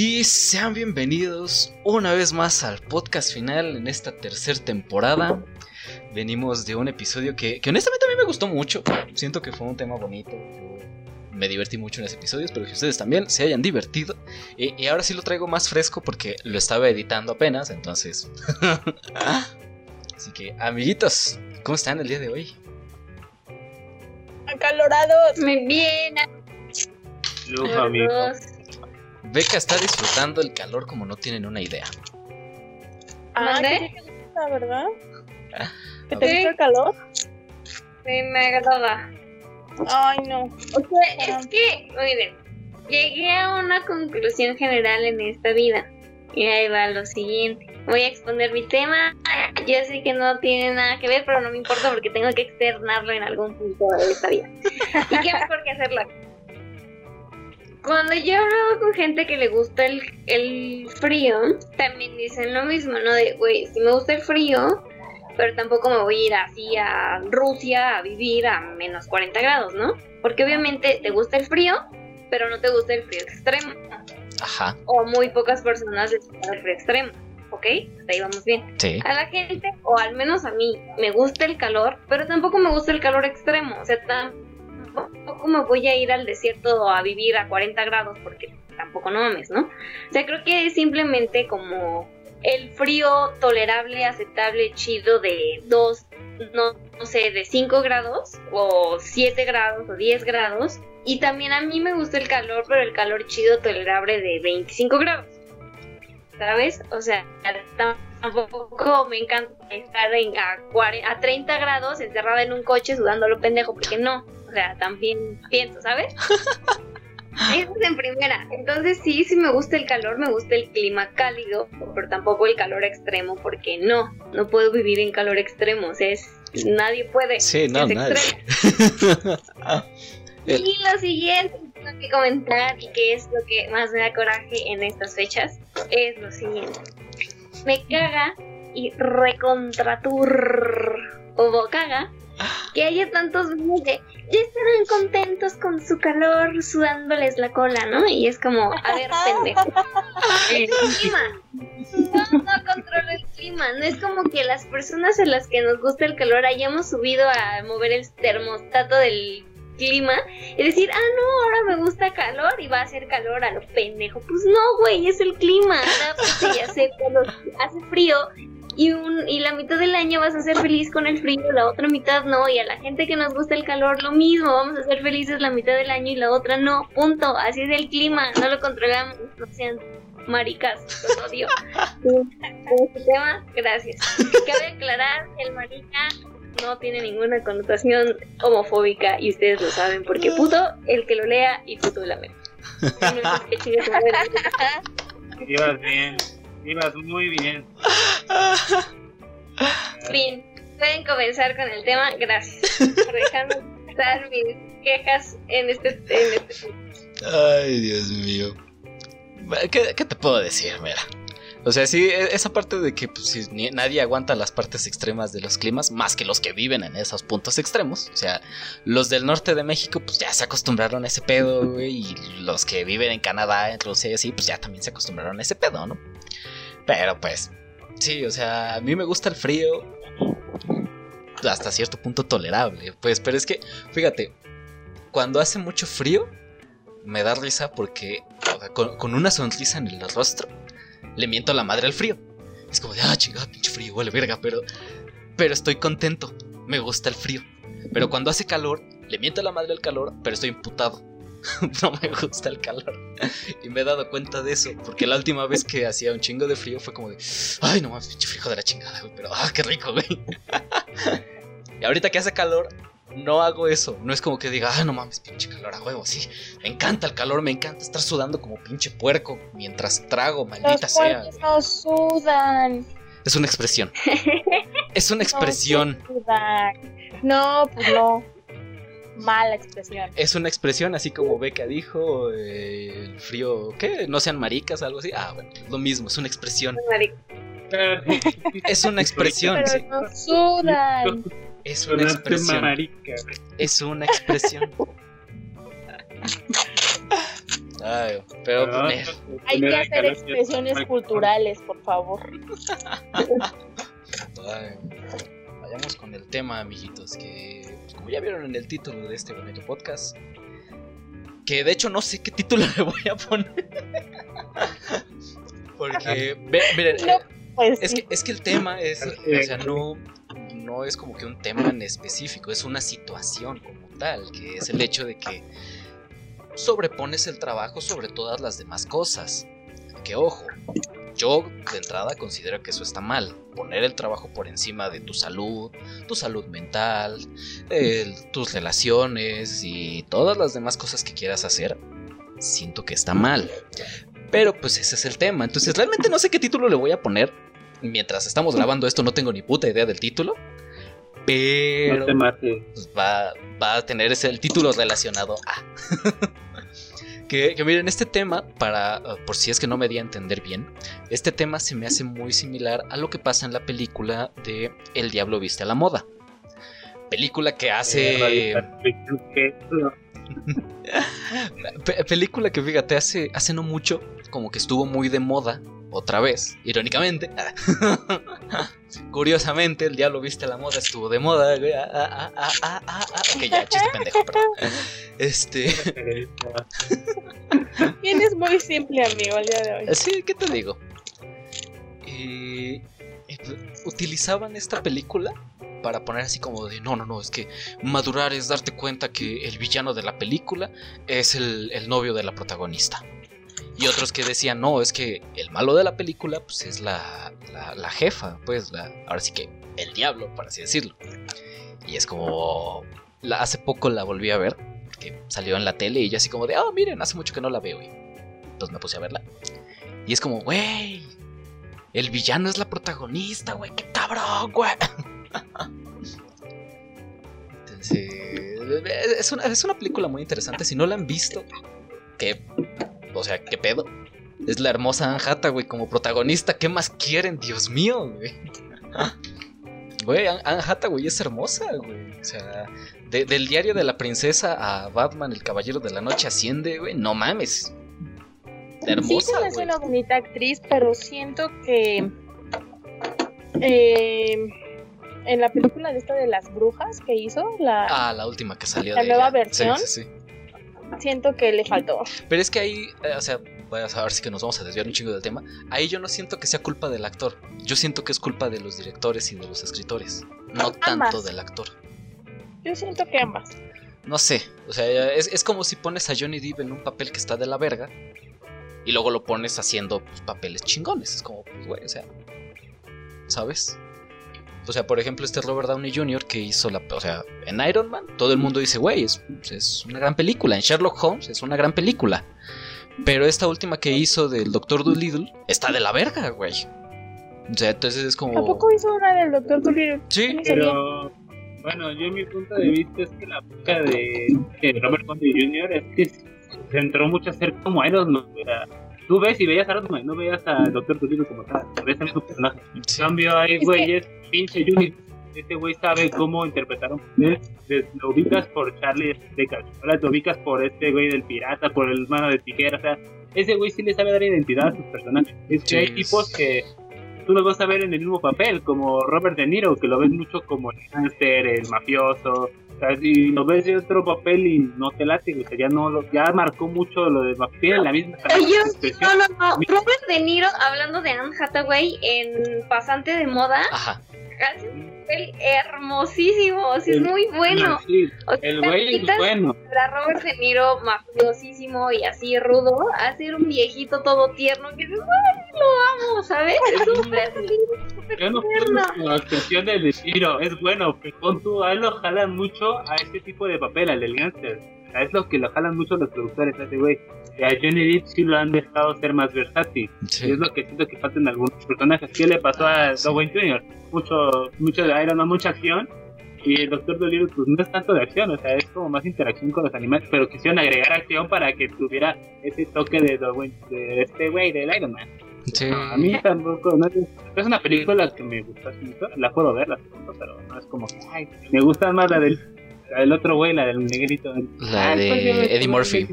Y sean bienvenidos una vez más al podcast final en esta tercera temporada. Venimos de un episodio que, honestamente a mí me gustó mucho. Siento que fue un tema bonito. me divertí mucho en ese episodio. Espero que ustedes también se hayan divertido. Y, ahora sí lo traigo más fresco porque lo estaba editando apenas. Entonces. Así que, amiguitos, ¿cómo están el día de hoy? Acalorados. Muy bien. amigos. Beca está disfrutando el calor como no tienen una idea. Ah, ¿qué te gusta, verdad? ¿Que te gusta el calor? Sí, me agrada. Ay, no. O sea, es que, miren, llegué a una conclusión general en esta vida. Y ahí va lo siguiente. Voy a exponer mi tema. Ya sé que no tiene nada que ver, pero no me importa porque tengo que externarlo en algún punto de esta vida. ¿Y qué mejor que hacerlo aquí? Cuando yo he hablado con gente que le gusta el, el frío, también dicen lo mismo, ¿no? De, güey, si me gusta el frío, pero tampoco me voy a ir así a Rusia a vivir a menos 40 grados, ¿no? Porque obviamente te gusta el frío, pero no te gusta el frío extremo. Ajá. O muy pocas personas les gusta el frío extremo. ¿Ok? Hasta ahí vamos bien. Sí. A la gente, o al menos a mí, me gusta el calor, pero tampoco me gusta el calor extremo. O sea, tampoco tampoco me voy a ir al desierto a vivir a 40 grados porque tampoco no mames, ¿no? O sea, creo que es simplemente como el frío tolerable, aceptable, chido de 2, no, no sé, de 5 grados o 7 grados o 10 grados. Y también a mí me gusta el calor, pero el calor chido tolerable de 25 grados. ¿Sabes? O sea, tampoco me encanta estar en, a, a 30 grados encerrada en un coche sudando lo pendejo, porque no. O sea, también pienso, ¿sabes? Eso es en primera. Entonces sí, sí me gusta el calor, me gusta el clima cálido, pero tampoco el calor extremo, porque no, no puedo vivir en calor extremo. O sea, es, nadie puede. Sí, no, nadie. y lo siguiente que tengo que comentar, y que es lo que más me da coraje en estas fechas, es lo siguiente. Me caga y recontratur o caga que haya tantos niños que ya estarán contentos con su calor sudándoles la cola, ¿no? Y es como, a ver, pendejo. El clima. No, no controlo el clima. No es como que las personas a las que nos gusta el calor hayamos subido a mover el termostato del clima y decir, ah, no, ahora me gusta calor y va a hacer calor a lo pendejo. Pues no, güey, es el clima. ya sé, cuando hace frío y, un, y la mitad del año vas a ser feliz con el frío, la otra mitad no, y a la gente que nos gusta el calor lo mismo, vamos a ser felices la mitad del año y la otra no, punto, así es el clima, no lo controlamos, no sean maricas, los odio. este tema, gracias. Cabe aclarar, el marica no tiene ninguna connotación homofóbica y ustedes lo saben, porque puto el que lo lea y puto la mente. Ibas bien, ibas muy bien. Fin, pueden comenzar con el tema. Gracias por dejarme dar mis quejas en este, en este Ay, Dios mío. ¿Qué, ¿Qué, te puedo decir? Mira. O sea, sí, e, esa parte de que pues, nadie aguanta las partes extremas de los climas, más que los que viven en esos puntos extremos. O sea, los del norte de México, pues ya se acostumbraron a ese pedo, güey. Y los que viven en Canadá, en Rusia y así, pues ya también se acostumbraron a ese pedo, ¿no? Pero pues, Sí, o sea, a mí me gusta el frío hasta cierto punto tolerable. Pues, pero es que, fíjate, cuando hace mucho frío, me da risa porque con, una sonrisa en el rostro, le miento a la madre al frío. Es como de, ah, chingada, pinche frío, huele verga, pero, pero estoy contento, me gusta el frío. Pero cuando hace calor, le miento a la madre al calor, pero estoy imputado. no me gusta el calor. y me he dado cuenta de eso, porque la última vez que hacía un chingo de frío fue como de, ay, no mames, pinche frío de la chingada, güey, pero ah, qué rico, güey. y ahorita que hace calor, no hago eso. No es como que diga, ah, no mames, pinche calor a huevo. Sí, me encanta el calor, me encanta estar sudando como pinche puerco mientras trago, maldita Los sea. no sudan. Es una expresión. Es una expresión. No, pues no. Mala expresión. Es una expresión, así como Beca dijo, eh, el frío, ¿qué? No sean maricas, algo así. Ah, bueno, lo mismo, es una expresión. Es una expresión, sí. Pero no sudan. Es una expresión. Es una expresión. Ay, pero No, mira, Hay que hacer expresiones culturales, por favor. ay, vayamos con el tema, amiguitos, que pues, como ya vieron en el título de este bonito podcast, que de hecho no sé qué título le voy a poner. Porque, ve- miren, No, Pues Es que, es que el tema es, Así o es. sea, no, no es como que un tema en específico, es una situación como tal, que es el hecho de que sobrepones el trabajo sobre todas las demás cosas. Que ojo, yo de entrada considero que eso está mal, poner el trabajo por encima de tu salud, tu salud mental, el- tus relaciones y todas las demás cosas que quieras hacer, siento que está mal. Pero pues ese es el tema. Entonces realmente no sé qué título le voy a poner. Mientras estamos grabando esto no tengo ni puta idea del título. Pero No te mates. pues, va, va a tener ese el título relacionado a. que, que miren, este tema, para uh, por si es que no me di a entender bien, este tema se me hace muy similar a lo que pasa en la película de El Diablo Viste a la Moda. Película que hace. Pe- película que fíjate, hace, hace no mucho, como que estuvo muy de moda, otra vez, irónicamente. Curiosamente, el diablo viste a la moda, estuvo de moda. güey, ah, ah, ah. Ok, ya, chiste pendejo, perdón. Este, Tienes muy simple, amigo, al día de hoy. sí, ¿qué te digo? Y, y, pues, utilizaban esta película para poner así como de, no, no, no, es que madurar es darte cuenta que el villano de la película es el, el novio de la protagonista. Y otros que decían, no, es que el malo de la película pues es la, la, jefa, pues la, ahora sí que el diablo, por así decirlo. Y es como, hace poco la volví a ver, que salió en la tele y yo así como de, oh, miren, hace mucho que no la veo. Y entonces me puse a verla. Y es como, güey, el villano es la protagonista, güey, qué cabrón, güey. Entonces, es una, es una película muy interesante. Si no la han visto, que, o sea, qué pedo. Es la hermosa Anne Hathaway como protagonista. ¿Qué más quieren? Dios mío, güey. Güey, Anne Hathaway es hermosa, güey. O sea, de- del diario de la princesa a Batman, el caballero de la noche asciende, güey. No mames. sí, Hermosa, hace güey. una bonita actriz, pero siento que eh, en la película de esta de las brujas que hizo, la Ah, la última que salió ¿La de nueva ella. versión? Sí, sí, sí. Siento que le faltó. Pero es que ahí, eh, o sea, voy a saber si que nos vamos a desviar un chingo del tema. Ahí yo no siento que sea culpa del actor. Yo siento que es culpa de los directores y de los escritores. No tanto del actor. Yo siento que ambas. No sé. O sea, es, es como si pones a Johnny Depp en un papel que está de la verga. Y luego lo pones haciendo pues, papeles chingones. Es como, pues, güey, o sea. ¿Sabes? O sea, por ejemplo, este Robert Downey Jr. que hizo la. O sea, en Iron Man, todo el mundo dice, güey, es, es una gran película. En Sherlock Holmes es una gran película. Pero esta última que hizo del Doctor Dolittle está de la verga, güey. O sea, entonces es como. ¿A poco hizo una del Doctor Dolittle? Sí, No. Pero, bueno, yo mi punto de vista es que la época de, de Robert Downey Jr. es que se centró mucho a ser como Iron Man. sea, tú ves y veías a Iron Man, no veías a Doctor Dolittle como tal, ves a su personaje. En Sí. cambio, hay Es que- güeyes, pinche Junior. Este güey sabe cómo interpretar un papel. Lo ubicas por Charlie Decker. Ahora te ubicas por este güey del pirata, por el mano de tijera. O sea, ese güey sí le sabe dar identidad a sus personajes. Es que hay tipos que tú los vas a ver en el mismo papel, como Robert De Niro, que lo ves mucho como el gánster, el mafioso. O sea, si lo ves en otro papel y no te late, o sea, ya no lo, ya marcó mucho lo de tiene la misma expresión. No, no, no. Robert De Niro, hablando de Anne Hathaway en Pasante de Moda, Ajá. Hace un papel hermosísimo. O sea, es muy bueno. Sí, O sea, el güey es bueno. a Robert De Niro mafiosísimo y así rudo, a ser un viejito todo tierno que dices, lo amo, ¿sabes? Es súper lindo, Yo no puedo la actuación de De Niro, es bueno, pero pon tú, a él lo jalan mucho a este tipo de papel, al del gánster. Es lo que lo jalan mucho los productores, a ese güey. A Johnny Depp sí lo han dejado ser más versátil. Sí. Y es lo que siento que falta en algunos personajes. ¿Qué le pasó a Sí. Dwayne Jr.? Mucho, mucho de Iron Man, mucha acción. Y el Doctor Dolittle pues no es tanto de acción, o sea, es como más interacción con los animales, pero quisieron agregar acción para que tuviera ese toque de, Dwayne- de este güey, del Iron Man. Sí. No, a mí tampoco, no, es- una película que me gustó mucho, la puedo ver, la segunda, pero no es como que, ay, me gusta más la del, la del otro güey, la del negrito. La Ay, ¿cuál se llama de este Eddie? Murphy.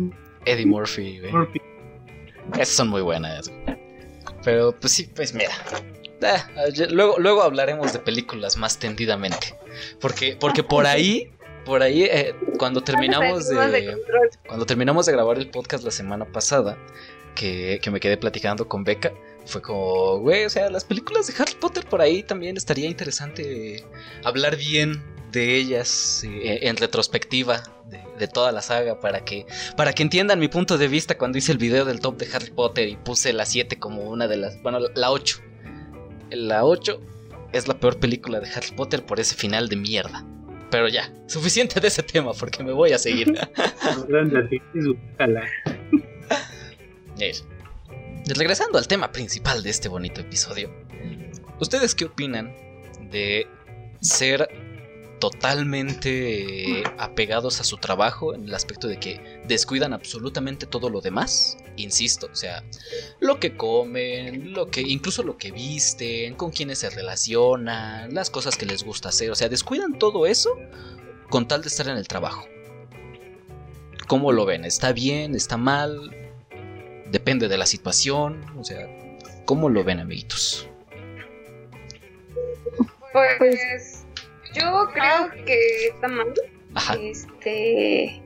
Eddie Murphy, güey. Murphy. Esas son muy buenas. güey. Pero pues sí, pues mira. Ah, ya- luego, luego hablaremos de películas más tendidamente. Porque, porque por ahí, por ahí, eh, cuando terminamos de. Cuando terminamos de grabar el podcast la semana pasada, que, que me quedé platicando con Beca, fue como, güey, o sea, las películas de Harry Potter por ahí también estaría interesante hablar bien de ellas eh, en retrospectiva de, de toda la saga para que para que entiendan mi punto de vista cuando hice el video del top de Harry Potter y puse la 7 como una de las, bueno, la 8. La 8 es la peor película de Harry Potter por ese final de mierda. Pero ya, suficiente de ese tema porque me voy a seguir. Regresando al tema principal de este bonito episodio, ¿ustedes qué opinan de ser totalmente apegados a su trabajo en el aspecto de que descuidan absolutamente todo lo demás? Insisto, o sea, lo que comen, lo que incluso lo que visten, con quienes se relacionan, las cosas que les gusta hacer, o sea, descuidan todo eso con tal de estar en el trabajo. ¿Cómo lo ven? ¿Está bien? ¿Está mal? Depende de la situación, o sea, ¿cómo lo ven, amiguitos? Pues yo creo que está mal. Ajá, Este.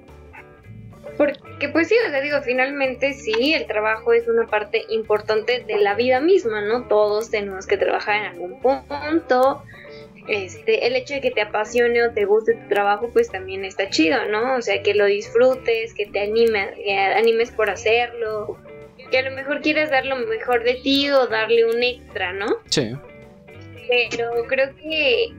Porque, pues sí, o sea, digo, finalmente sí, el trabajo es una parte importante de la vida misma, ¿no? Todos tenemos que trabajar en algún punto. Este, el hecho de que te apasione o te guste tu trabajo, pues también está chido, ¿no? O sea, que lo disfrutes, que te anime, que animes por hacerlo, que a lo mejor quieras dar lo mejor de ti o darle un extra, ¿no? sí, pero creo que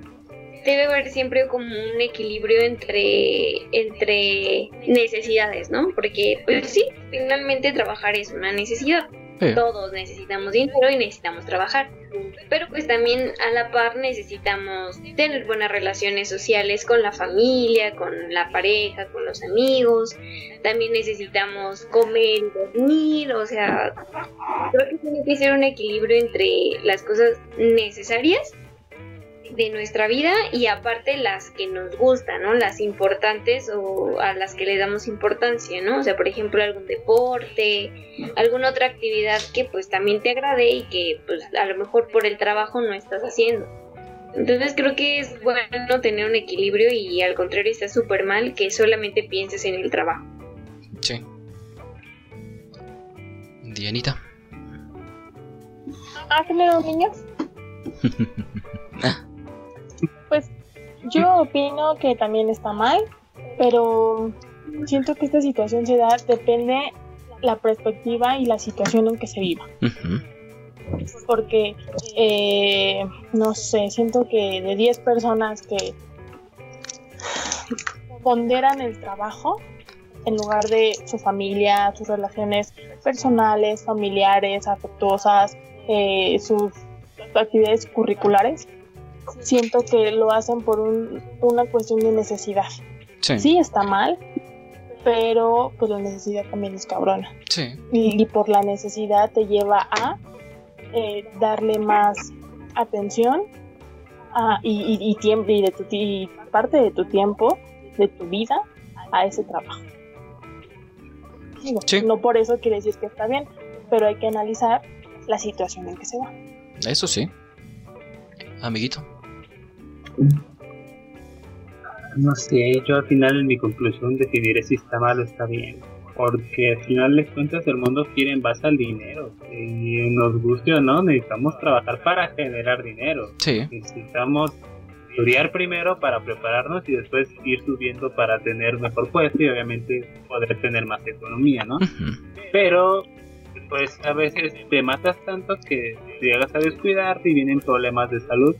debe haber siempre como un equilibrio entre entre necesidades, ¿no? Porque pues sí, finalmente trabajar es una necesidad. sí, Todos necesitamos dinero y necesitamos trabajar. Pero pues también a la par necesitamos tener buenas relaciones sociales con la familia, con la pareja, con los amigos. También necesitamos comer y dormir, o sea, creo que tiene que ser un equilibrio entre las cosas necesarias de nuestra vida y aparte las que nos gustan, ¿no? Las importantes o a las que le damos importancia, ¿no? O sea, por ejemplo, algún deporte, alguna otra actividad que pues también te agrade y que pues a lo mejor por el trabajo no estás haciendo. Entonces creo que es bueno tener un equilibrio y al contrario está súper mal que solamente pienses en el trabajo. sí. Dianita. Ah, género niños. Yo opino que también está mal, pero siento que esta situación se da, depende la perspectiva y la situación en que se viva. Porque, eh, no sé, siento que de 10 personas que ponderan el trabajo en lugar de su familia, sus relaciones personales, familiares, afectuosas, eh, sus actividades curriculares, siento que lo hacen por un- una cuestión de necesidad. Sí, Sí está mal, pero pues la necesidad también es cabrona sí, y, y por la necesidad te lleva a eh, darle más atención a- y, y, y tiempo y de tu y parte de tu tiempo de tu vida a ese trabajo Digo, Sí. no por eso quiere decir que está bien pero hay que analizar la situación en que se va eso sí. Amiguito. No sé, yo al final en mi conclusión definiré si está mal o está bien. Porque al final de cuentas el mundo gira en base al dinero. Y nos guste o no, necesitamos trabajar para generar dinero. Sí, Necesitamos estudiar primero para prepararnos y después ir subiendo para tener mejor puesto y obviamente poder tener más economía, ¿no? Pero pues a veces te matas tanto que llegas a descuidar y vienen problemas de salud.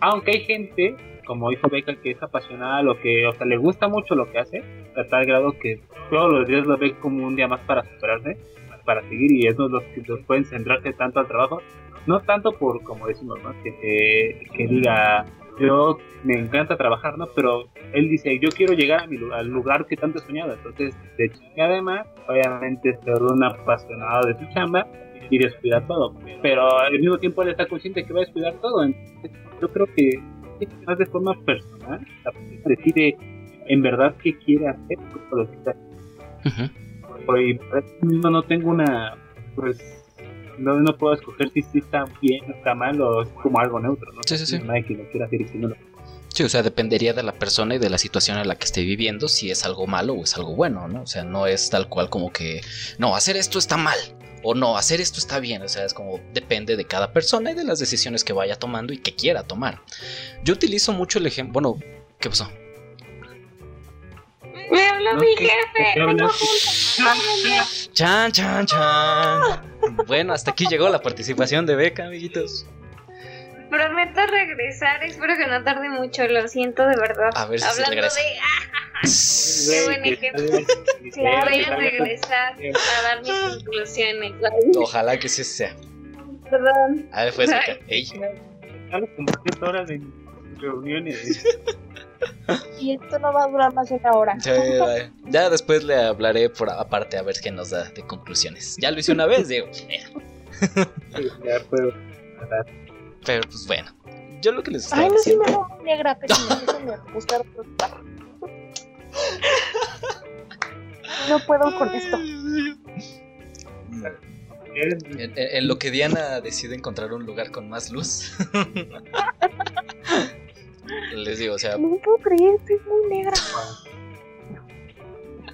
Aunque hay gente, como dijo Beca, que es apasionada lo que, o sea, le gusta mucho lo que hace, a tal grado que todos los días lo ve como un día más para superarse, para seguir y esos los que los pueden centrarse tanto al trabajo. No tanto por, como decimos, ¿no? que, que diga, yo me encanta trabajar, ¿no? Pero él dice, yo quiero llegar a mi lugar, al lugar que tanto he soñado. Entonces, de chinga además, obviamente ser un apasionado de su chamba y descuidar todo. Pero al mismo tiempo él está consciente que va a descuidar todo. Entonces, yo creo que más de forma personal, la persona decide en verdad qué quiere hacer con lo que está Ujú. y por eso mismo no tengo una pues no, no puedo escoger si sí está bien o está mal o es como algo neutro, ¿no? Sí, sí, sí. No hay quien lo quiera hacer y no lo Sí, o sea, dependería de la persona y de la situación en la que esté viviendo si es algo malo o es algo bueno, ¿no? O sea, no es tal cual como que, no, hacer esto está mal o no, hacer esto está bien, o sea, es como depende de cada persona y de las decisiones que vaya tomando y que quiera tomar. Yo utilizo mucho el ejemplo, bueno, ¿qué pasó? Me habló No mi jefe. Chan, chan, chan. Bueno, hasta aquí llegó la participación de Beca, amiguitos. Prometo regresar, espero que no tarde mucho, lo siento de verdad. A ver si se Hablando regresa. de, ah, Qué buen ejemplo. Claro, voy a regresar a dar mis conclusiones. Ojalá que sí sea. Perdón. A ver, pues, Beca. Ey. Siete horas de reuniones. Y esto no va a durar más de una hora. Sí, ya después le hablaré por aparte a ver qué nos da de conclusiones. Ya lo hice una vez, digo. mira. ya puedo. Pero pues bueno. Yo lo que les estaba Ay, no, sí diciendo. me veo muy negra, pero buscar otro. No puedo con esto. En, en- en lo que Diana decide encontrar un lugar con más luz. Les digo, o sea, No puedo creer, estoy muy negra.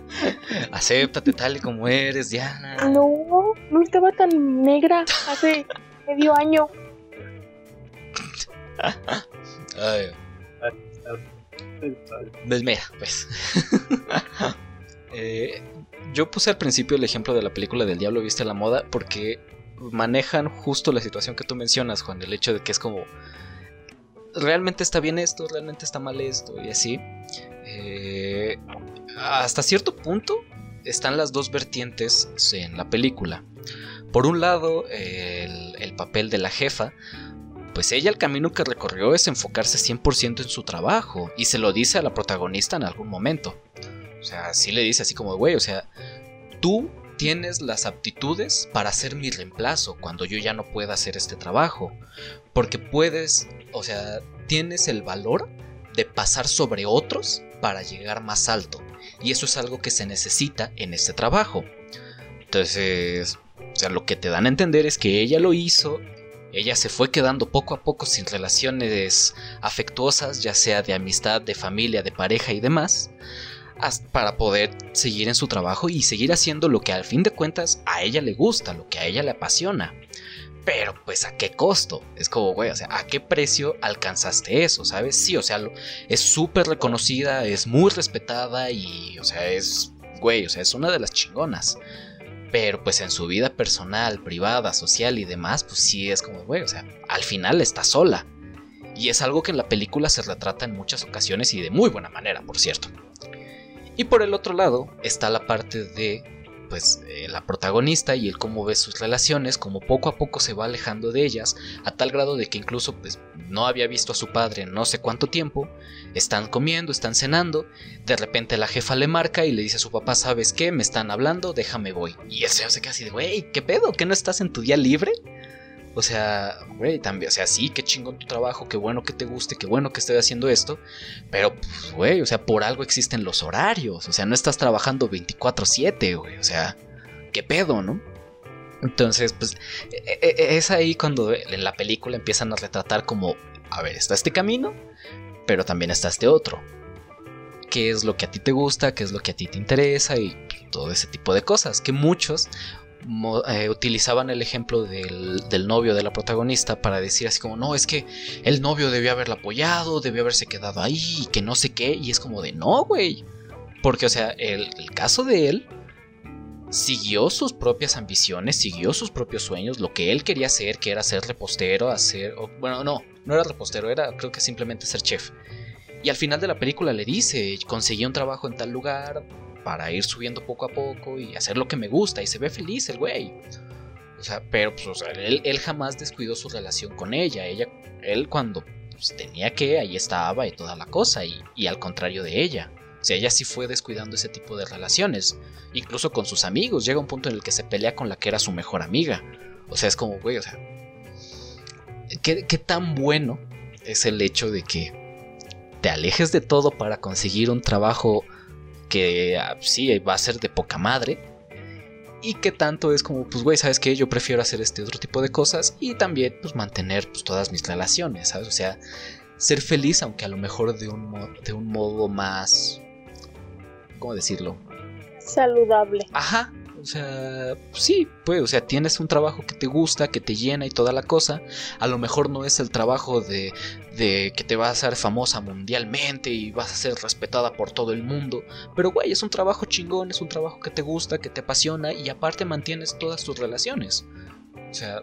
acéptate tal y como eres, Diana. No, no estaba tan negra hace medio año. Ay, Pues mira, pues. Eh, yo puse al principio el ejemplo de la película del Diablo Viste a la Moda porque manejan justo la situación que tú mencionas, Juan. El hecho de que es como. Realmente está bien esto, realmente está mal esto, y así. Eh, hasta cierto punto están las dos vertientes en la película. Por un lado, el, el papel de la jefa, pues ella el camino que recorrió es enfocarse 100% en su trabajo y se lo dice a la protagonista en algún momento. O sea, sí le dice así como, güey, o sea, tú tienes las aptitudes para ser mi reemplazo cuando yo ya no pueda hacer este trabajo. Porque puedes, o sea, tienes el valor de pasar sobre otros para llegar más alto. Y eso es algo que se necesita en este trabajo. Entonces, o sea, lo que te dan a entender es que ella lo hizo ella se fue quedando poco a poco sin relaciones afectuosas, ya sea de amistad, de familia, de pareja y demás, para poder seguir en su trabajo y seguir haciendo lo que al fin de cuentas a ella le gusta, lo que a ella le apasiona. Pero pues a qué costo? Es como, güey, o sea, ¿a qué precio alcanzaste eso? ¿Sabes? Sí, o sea, es súper reconocida, es muy respetada y, o sea, es, güey, o sea, es una de las chingonas. Pero pues en su vida personal, privada, social y demás, pues sí es como, güey, o sea, al final está sola. Y es algo que en la película se retrata en muchas ocasiones y de muy buena manera, por cierto. Y por el otro lado está la parte de, pues, eh, la protagonista y el cómo ve sus relaciones, como poco a poco se va alejando de ellas, a tal grado de que incluso, pues, no había visto a su padre en no sé cuánto tiempo, están comiendo, están cenando, de repente la jefa le marca y le dice a su papá, ¿sabes qué? Me están hablando, déjame voy. Y el señor se queda así de, güey, ¿qué pedo? ¿Que no estás en tu día libre? O sea, güey, también, o sea, sí, qué chingón tu trabajo, qué bueno que te guste, qué bueno que estés haciendo esto, pero, pues, güey, o sea, por algo existen los horarios, o sea, no estás trabajando 24/7, güey, o sea, qué pedo, ¿no? Entonces, pues, e- e- es ahí cuando en la película empiezan a retratar como, a ver, está este camino, pero también está este otro. ¿Qué es lo que a ti te gusta? ¿Qué es lo que a ti te interesa? Y todo ese tipo de cosas. Que muchos eh, utilizaban el ejemplo del, novio de la protagonista para decir así como, no, es que el novio debió haberla apoyado, debió haberse quedado ahí, y que no sé qué. Y es como de, no, güey. Porque, o sea, el, el caso de él siguió sus propias ambiciones, siguió sus propios sueños, lo que él quería hacer, que era ser repostero, hacer, o- bueno, no, no era repostero, era creo que simplemente ser chef. Y al final de la película le dice, conseguí un trabajo en tal lugar para ir subiendo poco a poco y hacer lo que me gusta. Y se ve feliz el güey. O sea, pero pues, o sea, él, jamás descuidó su relación con ella. Ella, él cuando pues, tenía que, ahí estaba y toda la cosa. Y, y al contrario de ella. O sea, ella sí fue descuidando ese tipo de relaciones. Incluso con sus amigos. Llega un punto en el que se pelea con la que era su mejor amiga. O sea, es como, güey, o sea. ¿qué, ¿Qué tan bueno es el hecho de que te alejes de todo para conseguir un trabajo que ah, sí va a ser de poca madre? Y que tanto es como, pues, güey, ¿sabes qué? Yo prefiero hacer este otro tipo de cosas y también, pues, mantener pues, todas mis relaciones, ¿sabes? O sea, ser feliz, aunque a lo mejor de un, de un modo más ¿cómo decirlo? Saludable. Ajá. O sea, sí, pues, o sea, tienes un trabajo que te gusta, que te llena y toda la cosa. A lo mejor no es el trabajo de, de que te vas a hacer famosa mundialmente y vas a ser respetada por todo el mundo. Pero, güey, es un trabajo chingón, es un trabajo que te gusta, que te apasiona y aparte mantienes todas tus relaciones. O sea,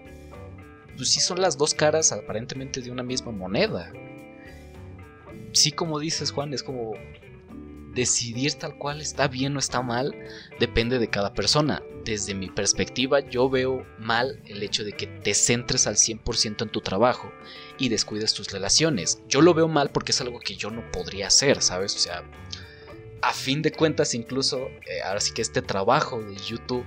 pues sí son las dos caras aparentemente de una misma moneda. Sí, como dices, Juan, es como decidir tal cual está bien o está mal depende de cada persona. Desde mi perspectiva yo veo mal el hecho de que te centres al 100% en tu trabajo y descuides tus relaciones. Yo lo veo mal porque es algo que yo no podría hacer, ¿sabes? O sea, a fin de cuentas incluso, eh, ahora sí que este trabajo de YouTube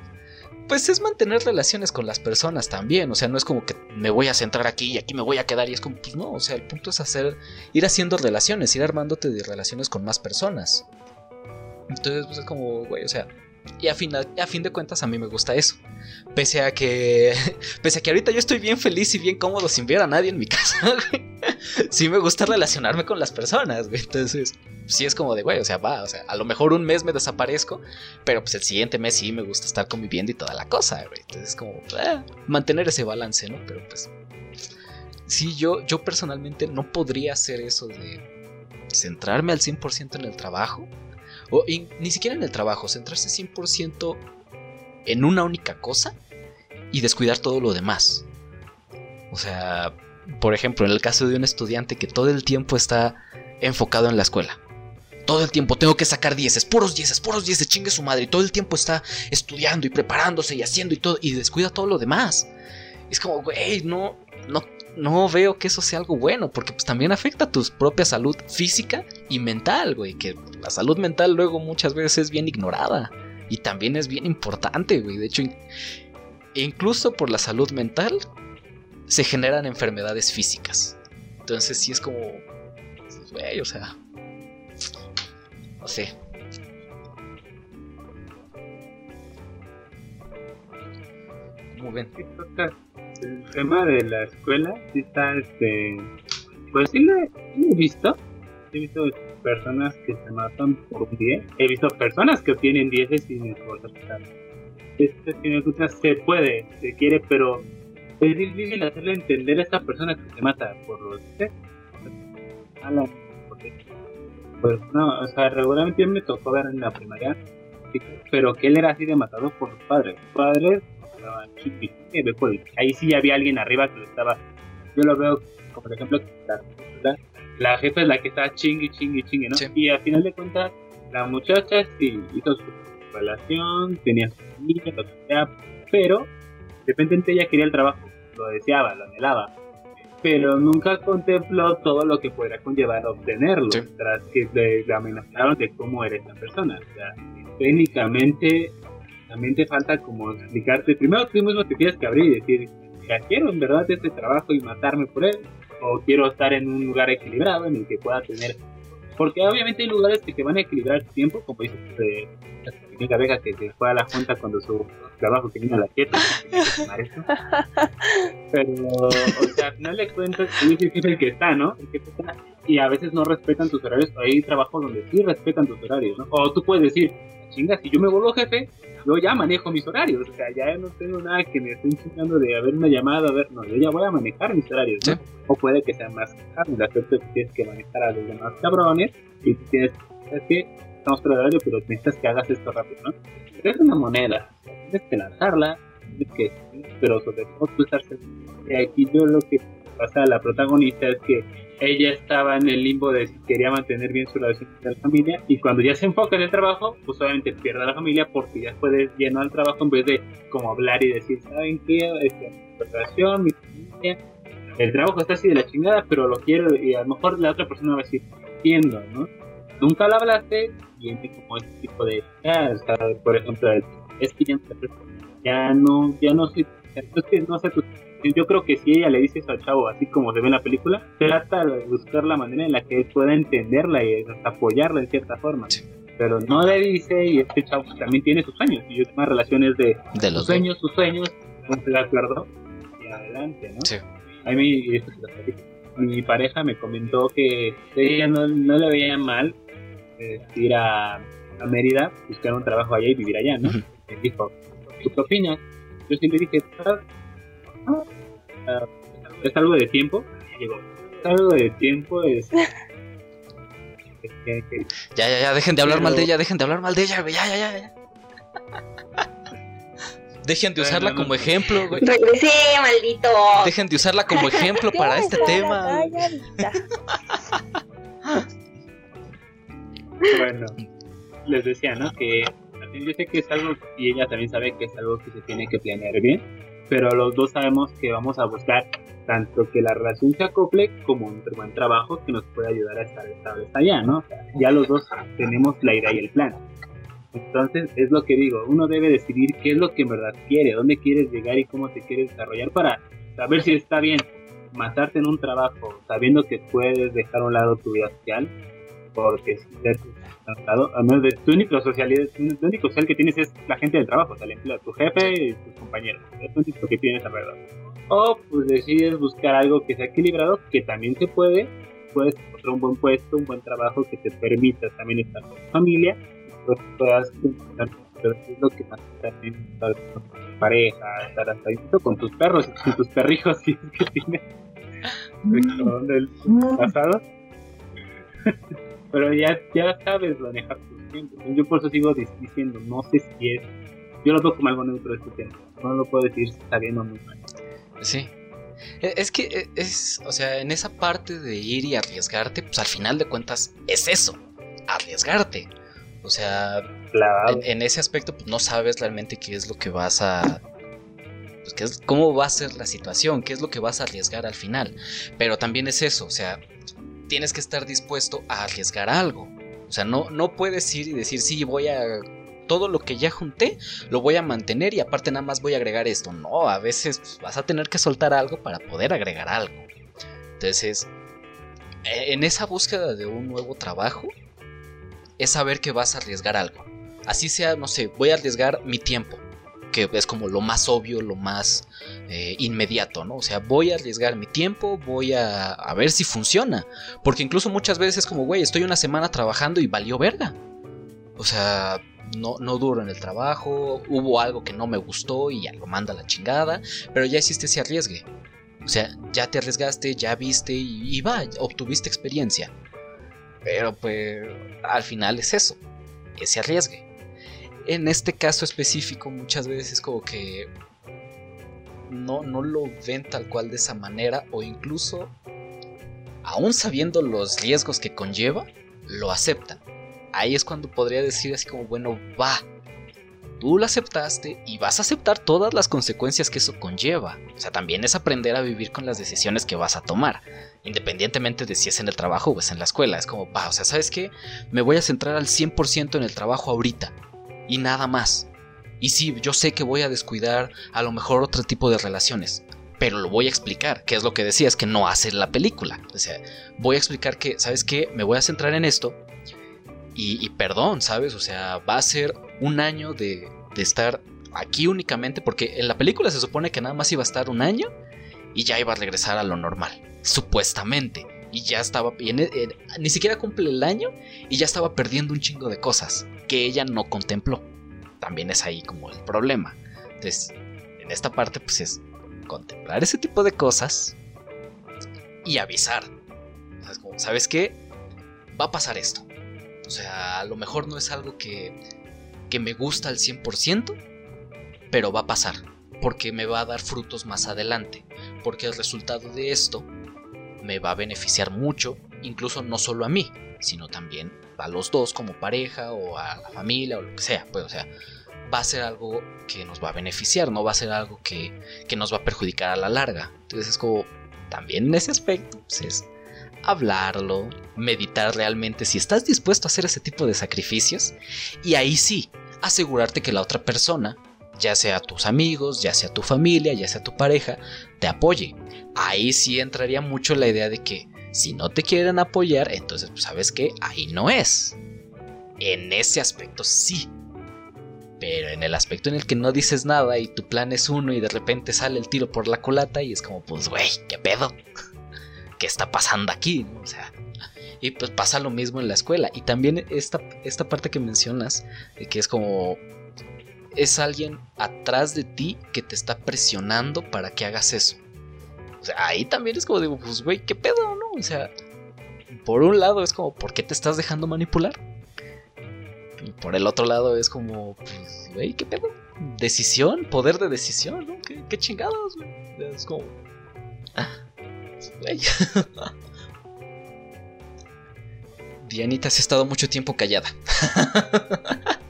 pues es mantener relaciones con las personas también. O sea, no es como que me voy a centrar aquí y aquí me voy a quedar. Y es como, pues no, o sea, el punto es hacer, ir haciendo relaciones, ir armándote de relaciones con más personas. Entonces, pues es como, güey, o sea, y a fin, a fin de cuentas a mí me gusta eso. Pese a que. Pese a que ahorita yo estoy bien feliz y bien cómodo sin ver a nadie en mi casa, güey. Sí me gusta relacionarme con las personas, güey. Entonces, sí es como de, güey, o sea, va, o sea, a lo mejor un mes me desaparezco, pero pues el siguiente mes sí me gusta estar conviviendo y toda la cosa. Entonces es como, eh, mantener ese balance, ¿no? Pero pues. Sí, yo, yo personalmente no podría hacer eso de centrarme al 100% en el trabajo o ni siquiera en el trabajo, centrarse 100% en una única cosa y descuidar todo lo demás. O sea, por ejemplo, en el caso de un estudiante que todo el tiempo está enfocado en la escuela. Todo el tiempo tengo que sacar dieces, puros dieces, puros dieces, chingue su madre. Y todo el tiempo está estudiando y preparándose y haciendo y todo. Y descuida todo lo demás. Es como, güey, no, no no veo que eso sea algo bueno, porque pues también afecta a tu propia salud física y mental, güey, que la salud mental luego muchas veces es bien ignorada y también es bien importante, güey, de hecho incluso por la salud mental se generan enfermedades físicas. Entonces sí es como güey, o sea, no sé. ¿Cómo ven? El tema de la escuela sí está, este, pues sí lo he, visto. He visto personas que se matan por 10. He visto personas que obtienen 10 sin esforzarse. Este, se puede, se quiere, pero es difícil hacerle entender a esta persona que se mata por los pues no, o sea, regularmente me tocó ver en la primaria, pero que él era así de matado por los padres. Padres ahí sí había alguien arriba que lo estaba. Yo lo veo, como por ejemplo, la, la jefa es la que está chingui, chingui, chingui, ¿no? Y al final de cuentas, la muchacha sí hizo su relación, tenía su familia, lo que sea, pero de repente ella quería el trabajo, lo deseaba, lo anhelaba, pero nunca contempló todo lo que pudiera conllevar a obtenerlo, tras que le, amenazaron de cómo era esa persona. O sea, técnicamente también te falta como explicarte, primero tú mismo te tienes que abrir y decir, quiero en verdad este trabajo y matarme por él, o quiero estar en un lugar equilibrado en el que pueda tener, porque obviamente hay lugares que te van a equilibrar tu tiempo, como dices, eh, la Vega que se fue a la junta cuando su trabajo tenía la quieta, pero, o sea, final de cuentas, es el que está, ¿no? El que está, y a veces no respetan tus horarios, hay trabajos donde sí respetan tus horarios, ¿no? O tú puedes decir, chinga, si yo me vuelvo jefe, yo ya manejo mis horarios, o sea, ya no tengo nada que me estén chingando de haber una llamada, a ver, no, yo ya voy a manejar mis horarios, ¿no? O puede que sea más caro, el aspecto que tienes que manejar a los demás cabrones, y tienes, es que estamos por horario, pero necesitas que hagas esto rápido, ¿no? Pero es una moneda, tienes que lanzarla, tienes que, pero sobre todo tú estar aquí yo lo que pasa a la protagonista es que ella estaba en el limbo de si quería mantener bien su relación con la familia y cuando ya se enfoca en el trabajo, pues obviamente pierde la familia porque ya puede lleno al trabajo en vez de como hablar y decir, ¿saben qué? Este, mi mi familia, el trabajo está así de la chingada, pero lo quiero y a lo mejor la otra persona va a decir, entiendo, ¿no? Nunca lo hablaste y viene como este tipo de, ah, por ejemplo, es que ya no, ya no, ya no sé, es que no sé tu yo creo que si ella le dice eso al chavo, así como se ve en la película, trata de buscar la manera en la que él pueda entenderla y apoyarla en cierta forma. Pero no le dice, y este chavo también tiene sus sueños, y yo tengo relaciones de, de los sus sueños, sus sueños, de acuerdo, y adelante, ¿no? Sí. A mí, mi pareja me comentó que ella no, no le veía mal eh, ir a, a, Mérida, buscar un trabajo allá y vivir allá, ¿no? Me dijo, qué opinas? Yo sí le dije, Uh, es algo de tiempo. Digo, es algo de tiempo. Es, ya, ya, ya, dejen de hablar pero... mal de ella, dejen de hablar mal de ella, ya, ya, ya. ya. Dejen de usarla como ejemplo, güey. Regresé, maldito. Dejen de usarla como ejemplo para este tema. bueno, les decía, ¿no? Que también yo sé que es algo, y ella también sabe que es algo que se tiene que planear bien pero los dos sabemos que vamos a buscar tanto que la relación se acople como un buen trabajo que nos pueda ayudar a estar estables allá, ¿no? Ya los dos tenemos la idea y el plan. Entonces es lo que digo, uno debe decidir qué es lo que en verdad quiere, dónde quieres llegar y cómo te quieres desarrollar para saber si está bien matarte en un trabajo sabiendo que puedes dejar a un lado tu vida social, porque a menos de tu único socialidad, tu único social que tienes es la gente del trabajo, o sea, el empleo, tu jefe y tus compañeros, es lo único que tienes alrededor. O pues decides buscar algo que sea equilibrado, que también se puede, puedes encontrar un buen puesto, un buen trabajo que te permita también estar con tu familia, pues puedas encontrar lo que más también estar con tu pareja, estar hasta con tus perros, con tus perrijos si es que tienes. Del pasado pero ya, ya sabes manejar tus tiempos. Yo por eso sigo diciendo, no sé si es. Yo lo veo como algo neutro este tema. No lo puedo decir si está bien o muy mal. Sí. E, es que e, es, o sea, en esa parte de ir y arriesgarte, pues al final de cuentas es eso, arriesgarte. O sea, claro. en, en, ese aspecto, pues no sabes realmente qué es lo que vas a. Pues, qué es, cómo va a ser la situación, qué es lo que vas a arriesgar al final. Pero también es eso, o sea, tienes que estar dispuesto a arriesgar algo. O sea, no, no puedes ir y decir, sí, voy a... Todo lo que ya junté lo voy a mantener y aparte nada más voy a agregar esto. No, a veces pues, vas a tener que soltar algo para poder agregar algo. Entonces, e, en esa búsqueda de un nuevo trabajo, es saber que vas a arriesgar algo. Así sea, no sé, voy a arriesgar mi tiempo que es como lo más obvio, lo más eh, inmediato, ¿no? O sea, voy a arriesgar mi tiempo, voy a, a ver si funciona. Porque incluso muchas veces es como, güey, estoy una semana trabajando y valió verga. O sea, no, no duro en el trabajo, hubo algo que no me gustó y lo manda la chingada, pero ya hiciste ese arriesgue. O sea, ya te arriesgaste, ya viste y, y va, obtuviste experiencia. Pero pues al final es eso, ese arriesgue en este caso específico muchas veces como que no, no lo ven tal cual de esa manera o incluso aún sabiendo los riesgos que conlleva, lo aceptan. Ahí es cuando podría decir así como, bueno, va, tú lo aceptaste y vas a aceptar todas las consecuencias que eso conlleva. O sea, también es aprender a vivir con las decisiones que vas a tomar, independientemente de si es en el trabajo o es en la escuela. Es como, va, o sea, ¿sabes qué? Me voy a centrar al 100% en el trabajo ahorita y nada más. Y sí, yo sé que voy a descuidar a lo mejor otro tipo de relaciones, pero lo voy a explicar, que es lo que decías, que no hace la película. O sea, voy a explicar que, ¿sabes qué? Me voy a centrar en esto y, y perdón, ¿sabes? O sea, va a ser un año de, de estar aquí únicamente, porque en la película se supone que nada más iba a estar un año y ya iba a regresar a lo normal, supuestamente. Y ya estaba, en, en, ni siquiera cumple el año y ya estaba perdiendo un chingo de cosas que ella no contempló. También es ahí como el problema. Entonces, en esta parte pues es contemplar ese tipo de cosas y avisar. ¿Sabes qué? Va a pasar esto. O sea, a lo mejor no es algo que, que me gusta al 100%, pero va a pasar. Porque me va a dar frutos más adelante. Porque el resultado de esto me va a beneficiar mucho, incluso no solo a mí, sino también a los dos como pareja o a la familia o lo que sea, pues o sea, va a ser algo que nos va a beneficiar, no va a ser algo que, que nos va a perjudicar a la larga. Entonces es como, también en ese aspecto, pues es hablarlo, meditar realmente si estás dispuesto a hacer ese tipo de sacrificios y ahí sí, asegurarte que la otra persona, ya sea tus amigos, ya sea tu familia, ya sea tu pareja, te apoye. Ahí sí entraría mucho la idea de que si no te quieren apoyar, entonces pues sabes que ahí no es. En ese aspecto sí. Pero en el aspecto en el que no dices nada y tu plan es uno y de repente sale el tiro por la culata y es como, pues, güey, ¿qué pedo? ¿Qué está pasando aquí? O sea, y pues pasa lo mismo en la escuela. Y también esta, esta parte que mencionas, que es como, es alguien atrás de ti que te está presionando para que hagas eso. O sea, ahí también es como digo, pues, güey, ¿qué pedo, no? O sea, por un lado es como, ¿por qué te estás dejando manipular? Y por el otro lado es como, pues, güey, ¿qué pedo? Decisión, poder de decisión, ¿no? ¿Qué, qué chingados, güey? Es como. Güey. Dianita, has estado mucho tiempo callada.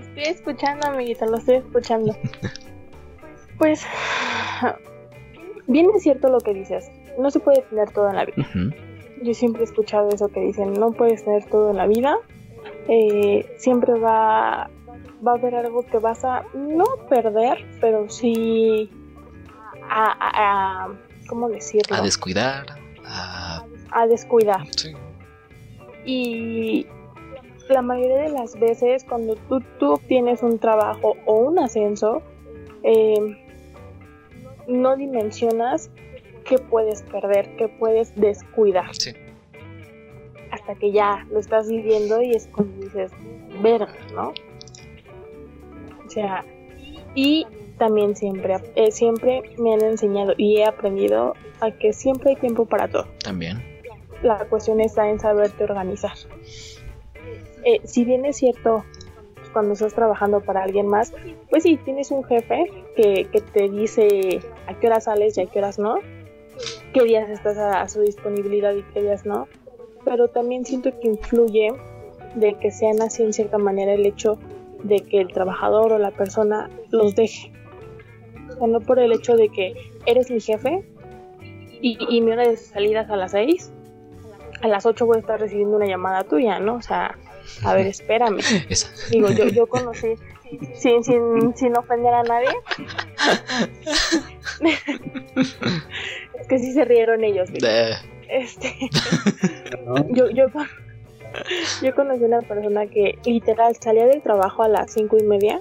Estoy escuchando, amiguita, lo estoy escuchando. Pues. Bien es cierto lo que dices. No se puede tener todo en la vida. Yo siempre he escuchado eso que dicen, no puedes tener todo en la vida. Eh, siempre va, va a haber algo que vas a no perder, pero sí a, a- a- ¿cómo decirlo? A descuidar. A. a descuidar. Sí. Y la mayoría de las veces cuando tú, tú obtienes un trabajo o un ascenso, eh, no dimensionas qué puedes perder, qué puedes descuidar. Sí. Hasta que ya lo estás viviendo y es cuando dices, verga, ¿no? O sea, y también siempre, eh, siempre me han enseñado y he aprendido a que siempre hay tiempo para todo También. la cuestión está en saberte organizar. Eh, si bien es cierto, cuando estás trabajando para alguien más, pues sí, tienes un jefe que, que te dice a qué horas sales y a qué horas no, qué días estás a, su disponibilidad y qué días no, pero también siento que influye de que sean así en cierta manera el hecho de que el trabajador o la persona los deje. O sea, no por el hecho de que eres mi jefe y, y mi hora de salida es a las 6, a las 8 voy a estar recibiendo una llamada tuya, ¿no? O sea, a ver, espérame. Esa. Digo, yo, yo conocí, sin, sin, sin ofender a nadie. es que sí se rieron ellos. Este, yo, yo, yo conocí una persona que literal salía del trabajo a las cinco y media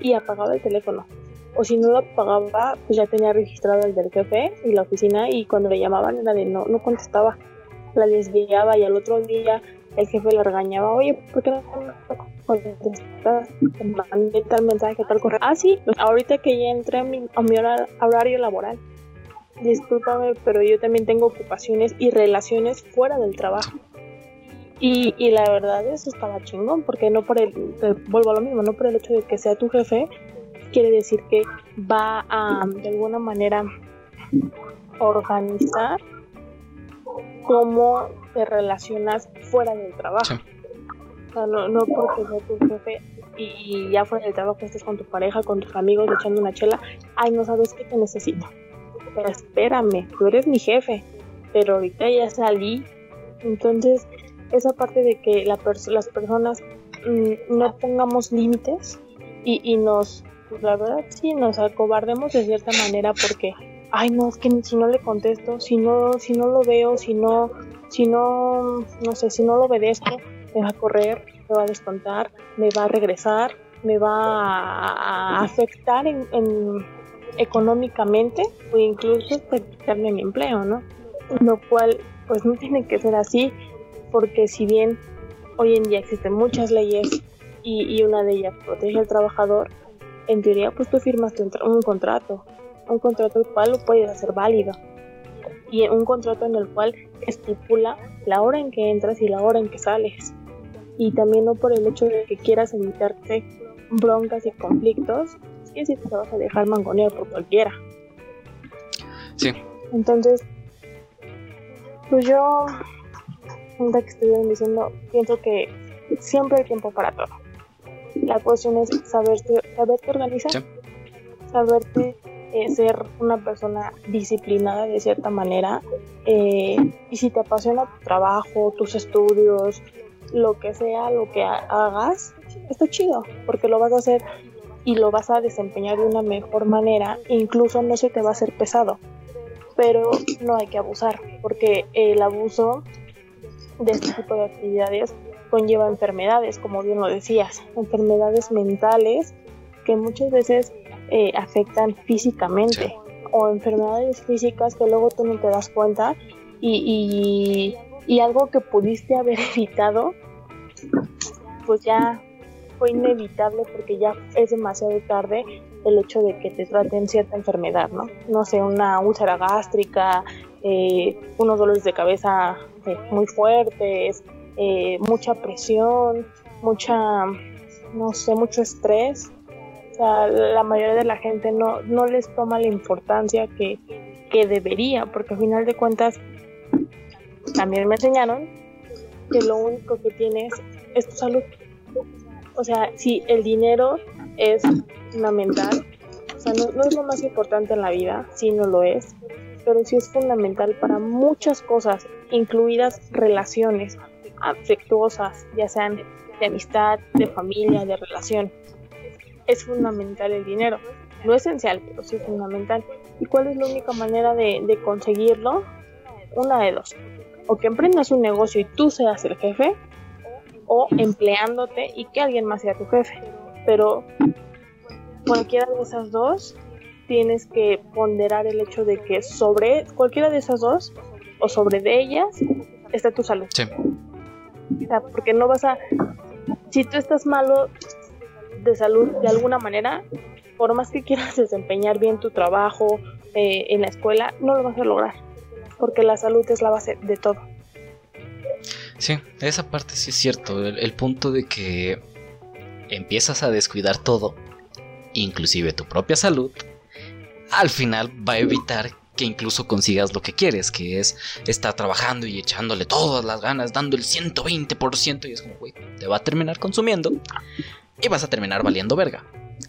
y apagaba el teléfono. O si no lo apagaba, pues ya tenía registrado el del jefe y la oficina y cuando le llamaban era de no, no contestaba. La desviaba y al otro día el jefe la regañaba, oye, ¿por qué no contestas? Te mandé tal mensaje, tal correo. Ah, sí, pues ahorita que ya entré a mi, a mi hora- horario laboral. Discúlpame, pero yo también tengo ocupaciones y relaciones fuera del trabajo. Y, y la verdad eso estaba chingón, porque no por el, vuelvo a lo mismo, no por el hecho de que sea tu jefe, quiere decir que va a de alguna manera organizar cómo te relacionas fuera del trabajo. Sí. O sea, no, no porque sea tu jefe y, y ya fuera del trabajo estés con tu pareja, con tus amigos echando una chela, ay, no sabes qué te necesito. Pero espérame, tú eres mi jefe, pero ahorita ya salí. Entonces, esa parte de que la pers- las personas mm, no pongamos límites y, y nos, pues la verdad sí, nos acobardemos de cierta manera porque, ay no, es que si no le contesto, si no, si no lo veo, si no, si no, no sé, si no lo obedezco, me va a correr, me va a descontar, me va a regresar, me va a, afectar en, en- económicamente o incluso hasta quitarme mi empleo, ¿no? Lo cual, pues no tiene que ser así, porque si bien hoy en día existen muchas leyes y, una de ellas protege al trabajador, en teoría pues tú firmas un contrato, un contrato el cual lo puedes hacer válido y un contrato en el cual estipula la hora en que entras y la hora en que sales y también no por el hecho de que quieras evitarte broncas y conflictos, es que si te vas a dejar mangonear por cualquiera. Sí. Entonces, Pues yo, ahorita que estuvieron diciendo, pienso que siempre hay tiempo para todo. La cuestión es saberte, saberte organizar, Sí. saberte ser una persona disciplinada de cierta manera. eh, y si te apasiona tu trabajo, tus estudios, lo que sea, lo que ha- hagas, está chido, porque lo vas a hacer y lo vas a desempeñar de una mejor manera, incluso no se te va a hacer pesado. Pero no hay que abusar, porque el abuso de este tipo de actividades conlleva enfermedades, como bien lo decías, enfermedades mentales que muchas veces eh, afectan físicamente Sí. o enfermedades físicas que luego tú no te das cuenta y, y, y algo que pudiste haber evitado, pues ya fue inevitable porque ya es demasiado tarde el hecho de que te traten cierta enfermedad, ¿no? No sé, una úlcera gástrica, eh, unos dolores de cabeza eh, muy fuertes, eh, mucha presión, mucha, no sé, mucho estrés. O sea, la mayoría de la gente no, no les toma la importancia que, que debería, porque al final de cuentas también me enseñaron que lo único que tienes es tu salud. O sea, si el dinero es fundamental, o sea, no, no es lo más importante en la vida, sí no lo es, pero sí es fundamental para muchas cosas, incluidas relaciones afectuosas, ya sean de amistad, de familia, de relación. Es fundamental el dinero, no esencial, pero sí fundamental. ¿Y cuál es la única manera de, de conseguirlo? Una de dos. O que emprendas un negocio y tú seas el jefe, o empleándote y que alguien más sea tu jefe. Pero cualquiera de esas dos tienes que ponderar el hecho de que sobre cualquiera de esas dos o sobre de ellas está tu salud. Sí. O sea, porque no vas a si tú estás malo de salud de alguna manera, por más que quieras desempeñar bien tu trabajo eh, en la escuela, no lo vas a lograr, porque la salud es la base de todo. Sí, esa parte sí es cierto. El, el punto de que empiezas a descuidar todo, inclusive tu propia salud, al final va a evitar que incluso consigas lo que quieres, que es estar trabajando y echándole todas las ganas, dando el 120% y es como, güey, te va a terminar consumiendo y vas a terminar valiendo verga.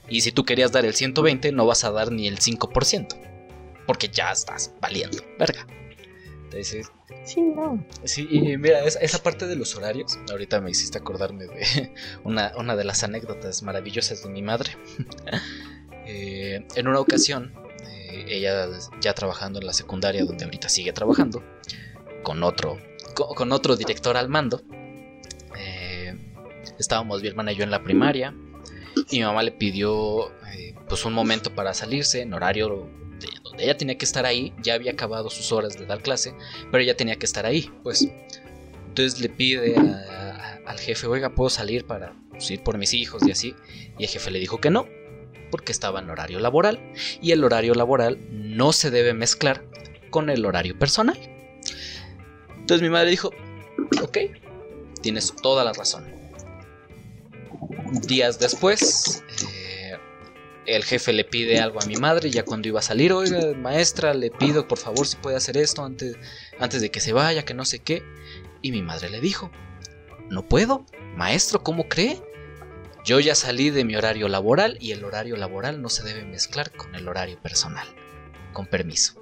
Y si tú querías dar el 120, no vas a dar ni el 5%, porque ya estás valiendo verga. Entonces, Sí, no. Sí, y mira, es- esa parte de los horarios, ahorita me hiciste acordarme de una, una de las anécdotas maravillosas de mi madre. Eh, en una ocasión, eh, ella ya trabajando en la secundaria, donde ahorita sigue trabajando, con otro, co- con, otro director al mando, estábamos mi hermana y yo en la primaria, y mi mamá le pidió eh, pues un momento para salirse en horario de donde ella tenía que estar ahí, ya había acabado sus horas de dar clase, pero ella tenía que estar ahí, pues. Entonces le pide al jefe, oiga, ¿puedo salir para pues, ir por mis hijos y así? Y el jefe le dijo que no, porque estaba en horario laboral, y el horario laboral no se debe mezclar con el horario personal. Entonces mi madre dijo, ok, tienes toda la razón. Días después, eh, el jefe le pide algo a mi madre, ya cuando iba a salir, oiga, maestra, le pido por favor si puede hacer esto antes, antes de que se vaya, que no sé qué. Y mi madre le dijo, no puedo, maestro, ¿cómo cree? Yo ya salí de mi horario laboral y el horario laboral no se debe mezclar con el horario personal. Con permiso.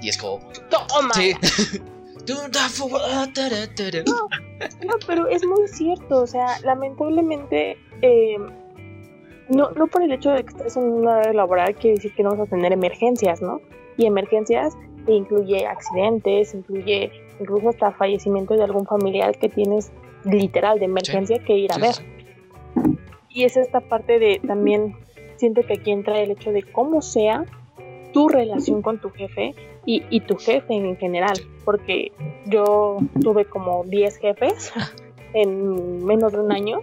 Y es como... Toma. Sí. No, pero es muy cierto, o sea, lamentablemente, eh, no, no por el hecho de que estés en una área laboral quiere decir que no vas a tener emergencias, ¿no? Y emergencias incluye accidentes, incluye incluso hasta fallecimiento de algún familiar que tienes literal de emergencia que ir a ver. Y es esta parte de también, siento que aquí entra el hecho de cómo sea tu relación con tu jefe y, y tu jefe en general, porque yo tuve como 10 jefes en menos de un año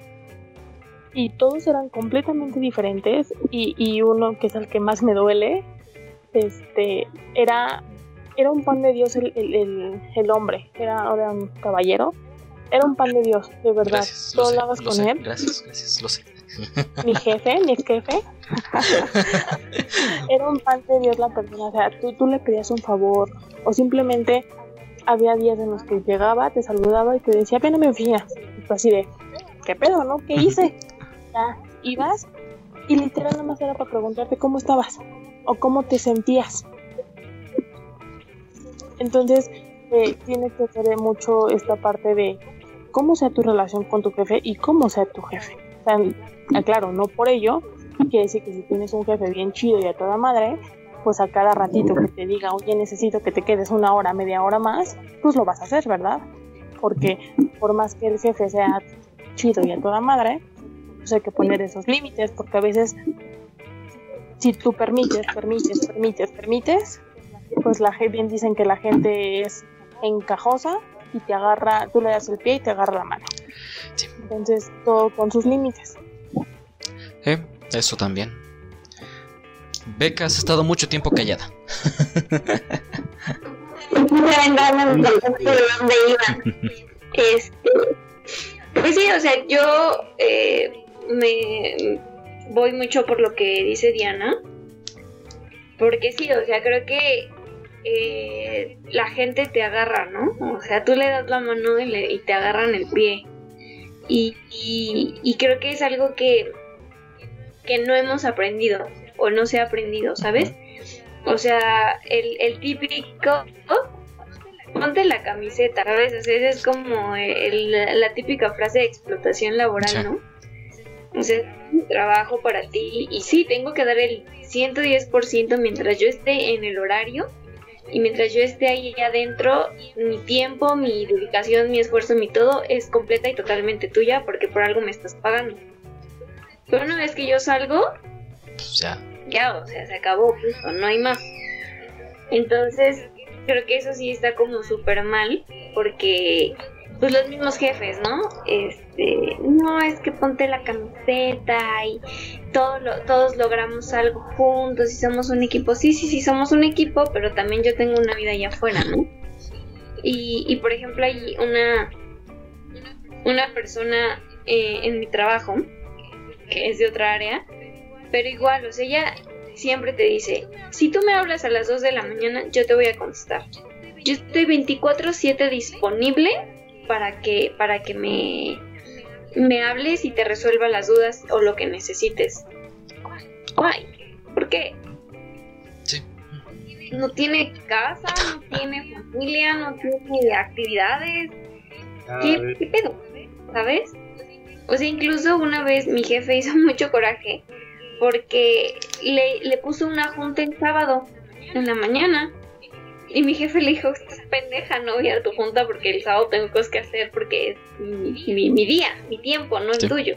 y todos eran completamente diferentes y, y uno que es el que más me duele, este, era, era un pan de Dios el, el, el- el hombre, era, era un caballero, era un pan de Dios, de verdad, Gracias, lo todo sé, lo hagas lo con sé, él Gracias, gracias, lo sé. mi jefe, mi jefe, era un pan de Dios la persona. O sea, tú, tú le pedías un favor o simplemente había días en los que llegaba, te saludaba y te decía, ven a mi oficina. Y tú así de, ¿qué pedo, no? ¿Qué hice? Ya, ibas y literal nada más era para preguntarte cómo estabas o cómo te sentías. Entonces, eh, tiene que ser mucho esta parte de cómo sea tu relación con tu jefe y cómo sea tu jefe. O sea, aclaro, no por ello quiere decir que si tienes un jefe bien chido y a toda madre, pues a cada ratito que te diga, oye, necesito que te quedes una hora, media hora más, pues lo vas a hacer, ¿verdad? Porque por más que el jefe sea chido y a toda madre, pues hay que poner esos límites, porque a veces si tú permites, permites, permites, permites, pues la gente, bien dicen que la gente es encajosa y te agarra, tú le das el pie y te agarra la mano. Entonces, todo con sus límites. Eh, eso también. Beca, has estado mucho tiempo callada. Este, pues sí, o sea, yo eh, me voy mucho por lo que dice Diana. Porque sí, o sea, creo que eh, la gente te agarra, ¿no? O sea, tú le das la mano y, te agarran el pie. Y, creo que es algo que, que no hemos aprendido o no se ha aprendido, ¿sabes? O sea, el, el típico, ponte la camiseta, ¿sabes? O sea, es como la típica frase de explotación laboral, ¿no? O sea, trabajo para ti y sí, tengo que dar el 110% mientras yo esté en el horario y mientras yo esté ahí adentro, mi tiempo, mi dedicación, mi esfuerzo, mi todo es completa y totalmente tuya porque por algo me estás pagando. Pero una vez que yo salgo, pues ya. Ya, o sea, se acabó, no hay más. Entonces, creo que eso sí está como súper mal porque pues los mismos jefes, ¿no? Este, no, es que ponte la camiseta y todo todos logramos algo juntos y somos un equipo. Sí, sí, sí, somos un equipo, pero también yo tengo una vida allá afuera, ¿no? Y, y por ejemplo, hay una, una persona eh, en mi trabajo que es de otra área, pero igual, o sea, ella siempre te dice, si tú me hablas a las 2 de la mañana, yo te voy a contestar. Yo estoy 24/7 disponible para que, para que me, me hables y te resuelva las dudas o lo que necesites. Guay, ¿por qué? Sí. No tiene casa, no tiene familia, no tiene actividades. ¿Qué, ¿Qué pedo? ¿Sabes? O sea, incluso una vez mi jefe hizo mucho coraje porque le, le puso una junta el sábado en la mañana y mi jefe le dijo, estás pendeja, no voy a tu junta porque el sábado tengo cosas que hacer porque es mi, mi, día, mi tiempo, no el tuyo.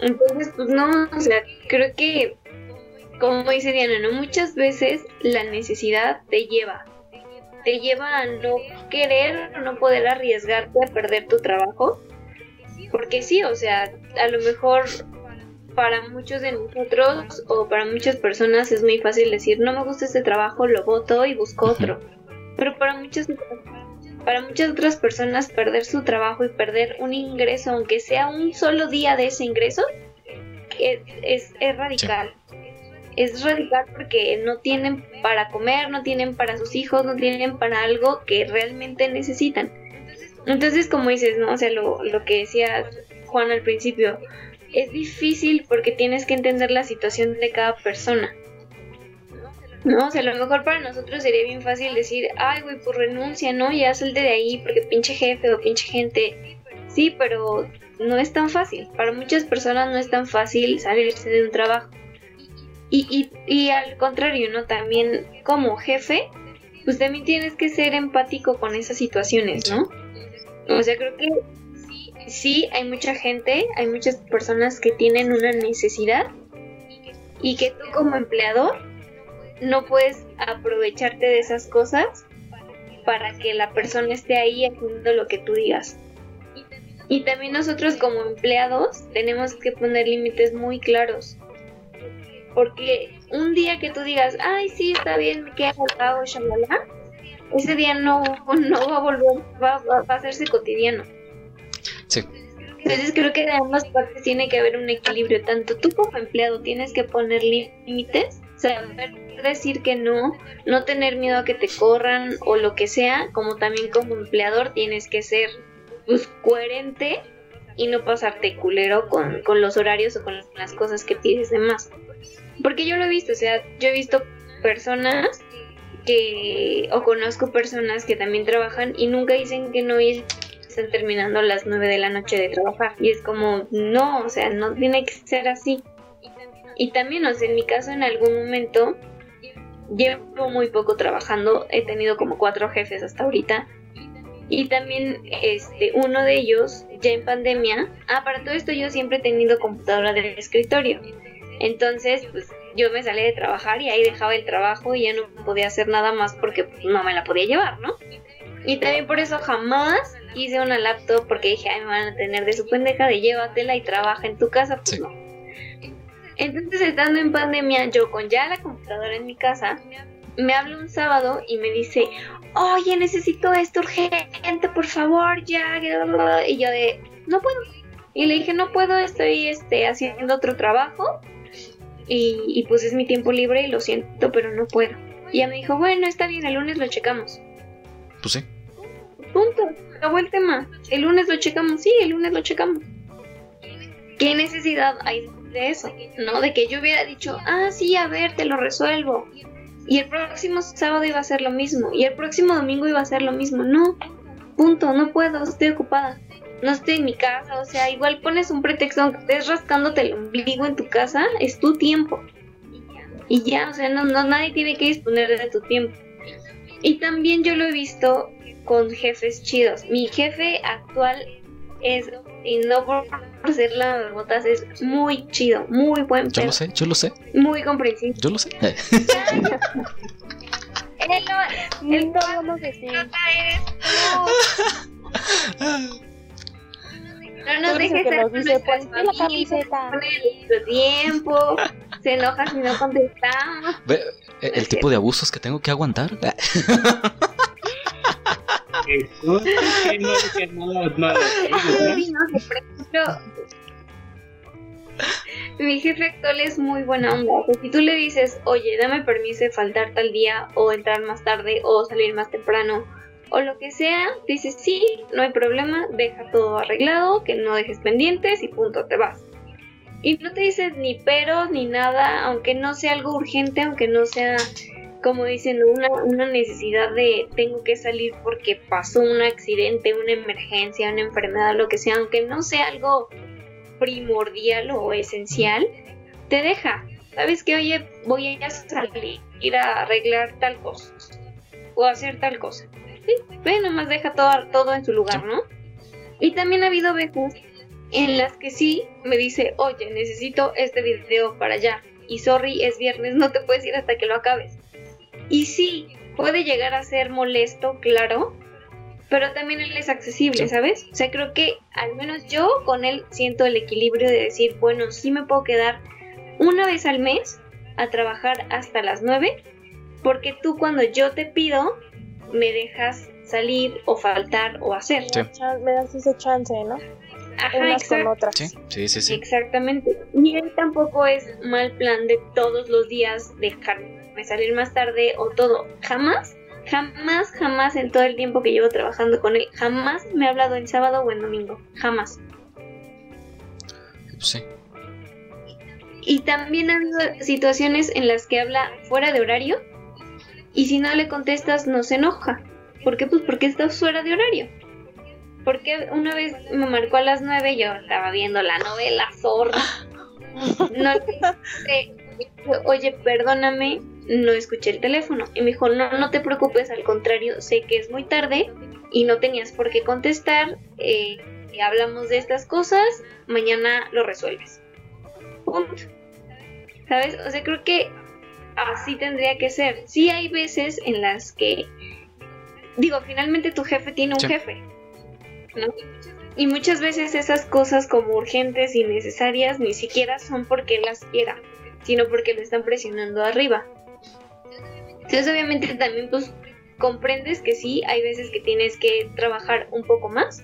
Entonces, pues no, o sea, creo que, como dice Diana, ¿no? Muchas veces la necesidad te lleva. Te lleva a no querer, no poder arriesgarte a perder tu trabajo. Porque sí, o sea, a lo mejor para muchos de nosotros o para muchas personas es muy fácil decir, no me gusta este trabajo, lo voto y busco otro. Pero para muchas, para muchas otras personas perder su trabajo y perder un ingreso, aunque sea un solo día de ese ingreso, es, es, radical. Es radical porque no tienen para comer, no tienen para sus hijos, no tienen para algo que realmente necesitan. Entonces, como dices, ¿no? O sea, lo, lo que decía Juan al principio, es difícil porque tienes que entender la situación de cada persona. No, o sea, a lo mejor para nosotros sería bien fácil decir, ay, güey, pues renuncia, ¿no? Ya salte de ahí porque pinche jefe o pinche gente. Sí, pero no es tan fácil. Para muchas personas no es tan fácil salirse de un trabajo. Y, y, y al contrario, ¿no? También como jefe, pues también tienes que ser empático con esas situaciones, ¿no? O sea, creo que sí hay mucha gente, hay muchas personas que tienen una necesidad y que tú como empleador no puedes aprovecharte de esas cosas para que la persona esté ahí haciendo lo que tú digas. Y también nosotros como empleados tenemos que poner límites muy claros. Porque un día que tú digas, ay, sí, está bien, me queda al cabo, shalala, ese día no, no va a volver, va, va a hacerse cotidiano. Sí. Entonces creo que de ambas partes tiene que haber un equilibrio. Tanto tú como empleado tienes que poner límites, saber decir que no, no tener miedo a que te corran o lo que sea, como también como empleador tienes que ser pues, coherente y no pasarte culero con, con los horarios o con las cosas que pides de más. Porque yo lo he visto, o sea, yo he visto personas que, o conozco personas que también trabajan y nunca dicen que no y están terminando a las 9 de la noche de trabajar. Y es como, no, o sea, no tiene que ser así. Y también, o sea, en mi caso en algún momento llevo muy poco trabajando, he tenido como cuatro jefes hasta ahorita. Y también este uno de ellos ya en pandemia, ah, para todo esto yo siempre he tenido computadora del escritorio. Entonces, pues yo me salí de trabajar y ahí dejaba el trabajo y ya no podía hacer nada más porque pues, no me la podía llevar, ¿no? Y también por eso jamás hice una laptop porque dije, ay, me van a tener de su pendeja de llévatela y trabaja en tu casa, pues no. Entonces, estando en pandemia, yo con ya la computadora en mi casa, me habla un sábado y me dice, oye, necesito esto urgente, por favor, ya. Y yo de, no puedo. Y le dije, no puedo, estoy este, haciendo otro trabajo. Y, y pues es mi tiempo libre y lo siento, pero no puedo. Y ella me dijo, bueno, está bien, el lunes lo checamos. Pues sí. Punto, acabó el tema. El lunes lo checamos, sí, el lunes lo checamos. ¿Qué necesidad hay de eso? ¿No? De que yo hubiera dicho, ah, sí, a ver, te lo resuelvo. Y el próximo sábado iba a ser lo mismo. Y el próximo domingo iba a ser lo mismo. No, punto, no puedo, estoy ocupada. No estoy en mi casa, o sea, igual pones un pretexto, aunque estés rascándote el ombligo en tu casa, es tu tiempo. Y ya, o sea, no, no, nadie tiene que disponer de tu tiempo. Y también yo lo he visto con jefes chidos. Mi jefe actual es, y no por ser la botas, es muy chido, muy buen Yo lo sé, yo lo sé, Muy comprensible. yo lo sé. Él no, él No, no sé si. No nos dejes el que nos dice, nuestras "Ponte la camiseta". pone nuestro tiempo, se enoja si no contestamos. Ve, eh, el tipo de abusos que tengo que aguantar. Eso no no mi jefe actual es muy buena onda. Si tú le dices, oye, dame permiso de faltar tal día, o entrar más tarde, o salir más temprano, o lo que sea, dices, sí, no hay problema, deja todo arreglado, que no dejes pendientes y punto, te vas. Y no te dices ni peros ni nada, aunque no sea algo urgente, aunque no sea, como dicen, una, necesidad de tengo que salir porque pasó un accidente, una emergencia, una enfermedad, lo que sea, aunque no sea algo primordial o esencial, te deja. ¿Sabes que Oye, voy a salir, ir a arreglar tal cosa o hacer tal cosa. Sí, ve, nomás deja todo, todo en su lugar, ¿no? Y también ha habido veces en las que sí me dice, oye, necesito este video para allá. Y sorry, es viernes, no te puedes ir hasta que lo acabes. Y sí, puede llegar a ser molesto, claro, pero también él es accesible. ¿sabes? O sea, creo que al menos yo con él siento el equilibrio de decir, bueno, sí me puedo quedar una vez al mes a trabajar hasta las 9, porque tú cuando yo te pido, me dejas salir o faltar o hacer. Sí. Me das ese chance, ¿no? Ajá, Unas con otras. Sí, sí, sí, sí. Exactamente. Y él tampoco es mal plan de todos los días dejarme salir más tarde o todo. Jamás, jamás, jamás en todo el tiempo que llevo trabajando con él, jamás me ha hablado en sábado o en domingo. Jamás. Sí. Y también ha habido situaciones en las que habla fuera de horario y si no le contestas no se enoja. ¿Por qué? Pues porque estás fuera de horario. Porque una vez me marcó a las 9 yo estaba viendo la novela Zorra. No le oye, perdóname, no escuché el teléfono. Y me dijo, no, no te preocupes, al contrario, sé que es muy tarde y no tenías por qué contestar. eh, hablamos de estas cosas, mañana lo resuelves. Punto. ¿Sabes? O sea, creo que así tendría que ser. Sí hay veces en las que, digo, finalmente tu jefe tiene un Sí. jefe, ¿no? Y muchas veces esas cosas como urgentes y necesarias ni siquiera son porque él las quiera, sino porque lo están presionando arriba. Entonces obviamente también pues comprendes que sí, hay veces que tienes que trabajar un poco más,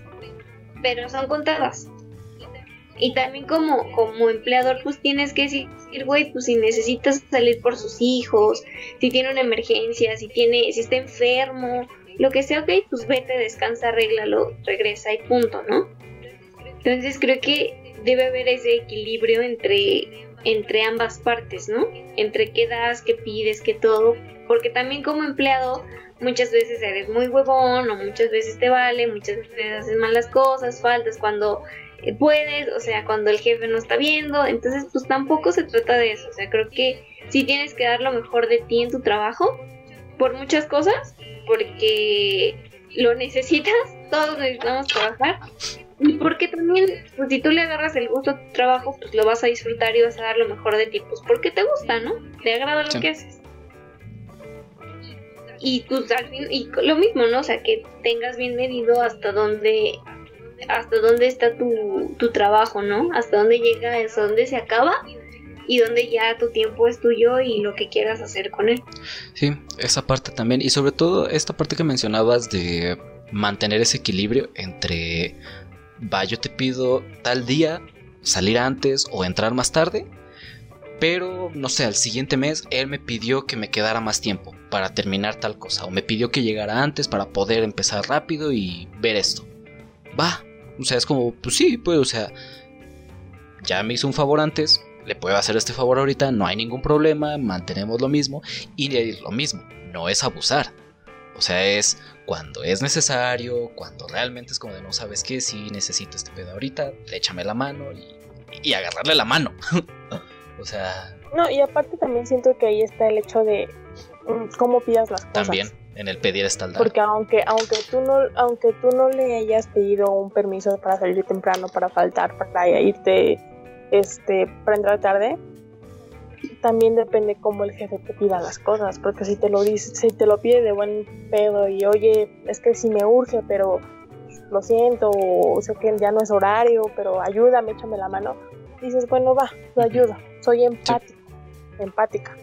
pero son contadas. Y también como, como empleador, pues tienes que decir, güey, pues si necesitas salir por sus hijos, si tiene una emergencia, si tiene, si está enfermo, lo que sea, ok, pues vete, descansa, arréglalo, regresa y punto, ¿no? Entonces creo que debe haber ese equilibrio entre, entre ambas partes, ¿no? Entre qué das, qué pides, qué todo, porque también como empleado muchas veces eres muy huevón o muchas veces te vale, muchas veces haces malas cosas, faltas cuando puedes, o sea, cuando el jefe no está viendo, entonces pues tampoco se trata de eso, o sea, creo que sí tienes que dar lo mejor de ti en tu trabajo por muchas cosas, porque lo necesitas, todos necesitamos trabajar. Y porque también, pues si tú le agarras el gusto a tu trabajo, pues lo vas a disfrutar y vas a dar lo mejor de ti, pues porque te gusta, ¿no? Te agrada lo que haces. Y pues al fin, y lo mismo, ¿no? O sea, que tengas bien medido hasta dónde, hasta dónde está tu, tu trabajo, ¿no? Hasta dónde llega, hasta dónde se acaba y donde ya tu tiempo es tuyo y lo que quieras hacer con él. Sí, esa parte también. Y sobre todo esta parte que mencionabas de mantener ese equilibrio entre, va, yo te pido tal día salir antes o entrar más tarde, pero no sé, al siguiente mes él me pidió que me quedara más tiempo para terminar tal cosa, o me pidió que llegara antes para poder empezar rápido y ver esto. Va, o sea, es como, pues sí, pues, o sea, ya me hizo un favor antes, le puedo hacer este favor ahorita, no hay ningún problema, mantenemos lo mismo y lo mismo, no es abusar. O sea, es cuando es necesario, cuando realmente es como de no sabes qué, si necesito este pedo ahorita, échame la mano y, agarrarle la mano. o sea... No, y aparte también siento que ahí está el hecho de mm, cómo pidas las cosas. También, en el pedir está el dar. Porque aunque, aunque, tú no, aunque tú no le hayas pedido un permiso para salir temprano, para faltar, para irte este, para entrar tarde, también depende cómo el jefe te pida las cosas, porque si te lo dice, si te lo pide de buen pedo y oye, es que si me urge, pero lo siento, o sé que ya no es horario, pero ayúdame, échame la mano, dices, bueno, va, lo ayudo, soy empático, empática.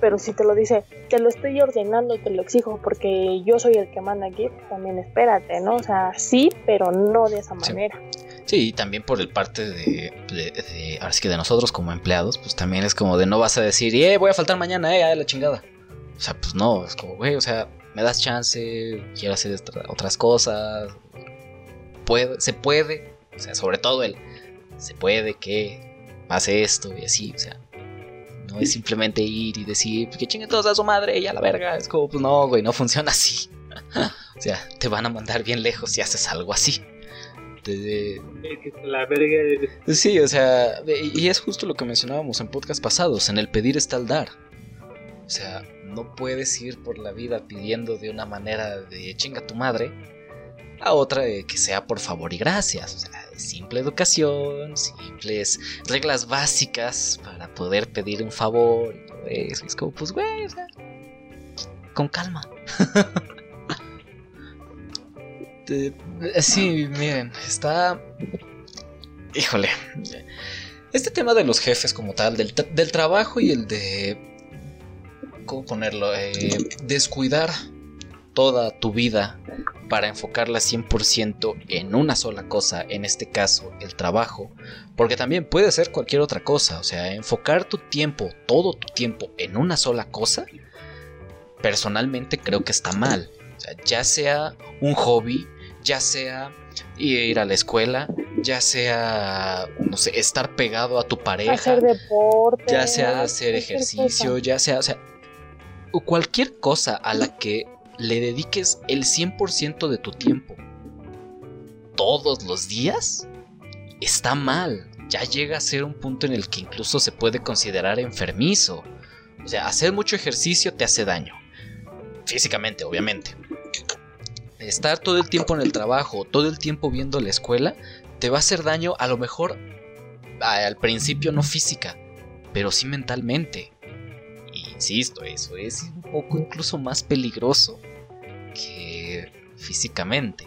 Pero si te lo dice, te lo estoy ordenando, te lo exijo porque yo soy el que manda aquí, también espérate, ¿no? O sea, sí, pero no de esa manera. Sí, y también por el parte de, de, ahora sí que de nosotros como empleados, pues también es como de no vas a decir, eh, voy a faltar mañana, eh, a la chingada. O sea, pues no, es como, güey, o sea, me das chance, quiero hacer otras cosas, puede, se puede, o sea, sobre todo el, se puede que pase esto y así, o sea, no es simplemente ir y decir, pues que chinguen todos a su madre y a la verga, es como, pues no, güey, no funciona así. o sea, te van a mandar bien lejos si haces algo así. La verga. Sí, o sea, y es justo lo que mencionábamos en podcast pasados, en el pedir está el dar. O sea, no puedes ir por la vida pidiendo de una manera de chinga tu madre a otra de que sea por favor y gracias. O sea, simple educación, simples reglas básicas para poder pedir un favor y. Es como, pues, güey, o sea, con calma. Este, sí, miren, está... Híjole. Este tema de los jefes como tal, del, trabajo y el de... ¿Cómo ponerlo? Eh, descuidar toda tu vida para enfocarla 100% en una sola cosa, en este caso el trabajo, porque también puede ser cualquier otra cosa, o sea, enfocar tu tiempo, todo tu tiempo en una sola cosa, personalmente creo que está mal, o sea, ya sea un hobby, ya sea ir a la escuela, ya sea, no sé, estar pegado a tu pareja, hacer deporte, ya sea hacer ejercicio, ya sea, o sea, cualquier cosa a la que le dediques el 100% de tu tiempo todos los días, está mal. Ya llega a ser un punto en el que incluso se puede considerar enfermizo. O sea, hacer mucho ejercicio te hace daño. Físicamente, obviamente estar todo el tiempo en el trabajo, todo el tiempo viendo la escuela, te va a hacer daño a lo mejor al principio no física, pero sí mentalmente. Insisto, eso es un poco incluso más peligroso que físicamente.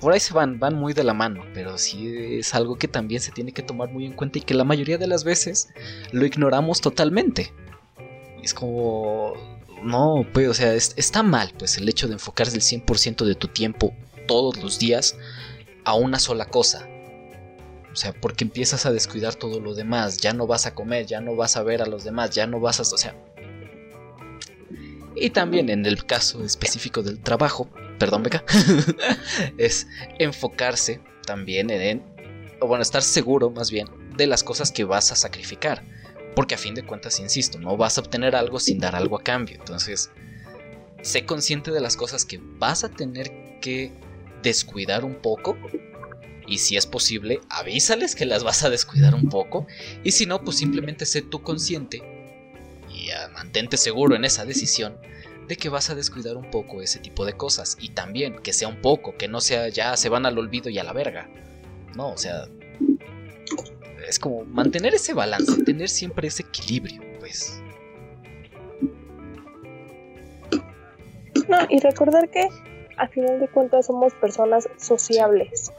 Por ahí se van, van muy de la mano, pero sí es algo que también se tiene que tomar muy en cuenta y que la mayoría de las veces lo ignoramos totalmente. Es como no, pues, o sea, está mal, pues, el hecho de enfocarse el 100% de tu tiempo todos los días a una sola cosa. O sea, porque empiezas a descuidar todo lo demás, ya no vas a comer, ya no vas a ver a los demás, ya no vas a... O sea... Y también en el caso específico del trabajo, perdón Beca, es enfocarse también en, o bueno, estar seguro más bien de las cosas que vas a sacrificar. Porque a fin de cuentas, insisto, no vas a obtener algo sin dar algo a cambio. Entonces, sé consciente de las cosas que vas a tener que descuidar un poco. Y si es posible, avísales que las vas a descuidar un poco. Y si no, pues simplemente sé tú consciente mantente seguro en esa decisión de que vas a descuidar un poco ese tipo de cosas. Y también que sea un poco, que no sea ya se van al olvido y a la verga. No, o sea, es como mantener ese balance, tener siempre ese equilibrio, pues. No, y recordar que a final de cuentas somos personas sociables.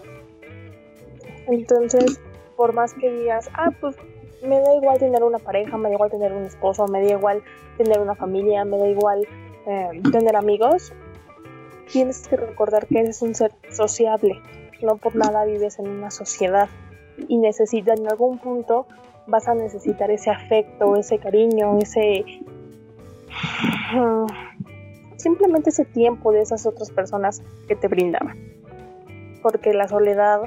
Entonces, por más que digas, ah, pues me da igual tener una pareja, me da igual tener un esposo, me da igual tener una familia, me da igual eh, tener amigos, tienes que recordar que eres un ser sociable. No por nada vives en una sociedad y necesitas en algún punto vas a necesitar ese afecto, ese cariño, ese simplemente ese tiempo de esas otras personas que te brindaban. Porque la soledad,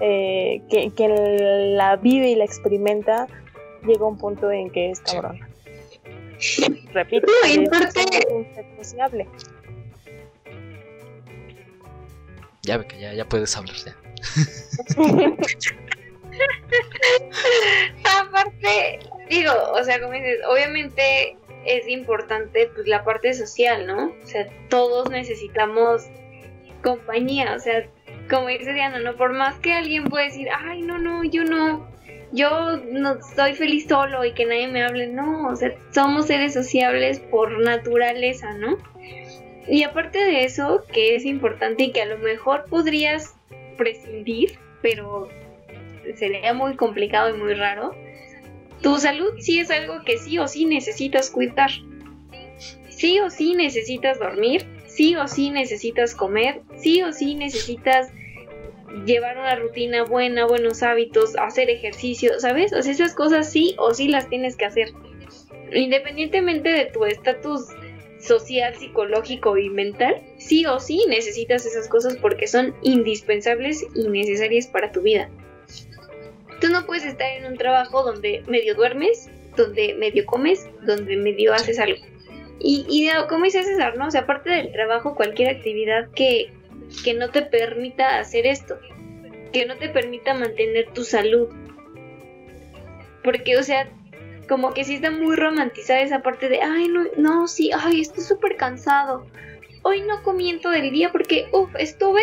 eh, que, que, la vive y la experimenta, llega a un punto en que es cabrón. Repito, es un sociable. Ya ve que ya, ya puedes hablar ya. Aparte, digo, o sea, como dices, obviamente es importante pues la parte social, ¿no? O sea, todos necesitamos compañía, o sea, como dice Diana, ¿no? Por más que alguien pueda decir, ay, no, no, yo no, yo no estoy feliz solo y que nadie me hable, no, o sea, somos seres sociables por naturaleza, ¿no? Y aparte de eso, que es importante y que a lo mejor podrías prescindir, pero sería muy complicado y muy raro, tu salud sí es algo que sí o sí necesitas cuidar. Sí o sí necesitas dormir, sí o sí necesitas comer, sí o sí necesitas llevar una rutina buena, buenos hábitos, hacer ejercicio, ¿sabes? O sea, esas cosas sí o sí las tienes que hacer. Independientemente de tu estatus social, psicológico y mental, sí o sí necesitas esas cosas porque son indispensables y necesarias para tu vida. Tú no puedes estar en un trabajo donde medio duermes, donde medio comes, donde medio haces algo. Y, y como dice César, ¿no? O sea, aparte del trabajo, cualquier actividad que, que no te permita hacer esto, que no te permita mantener tu salud. Porque, o sea, como que sí está muy romantizada esa parte de, ay, no, no, sí, ay, estoy súper cansado. Hoy no comiento del día porque, uff, estuve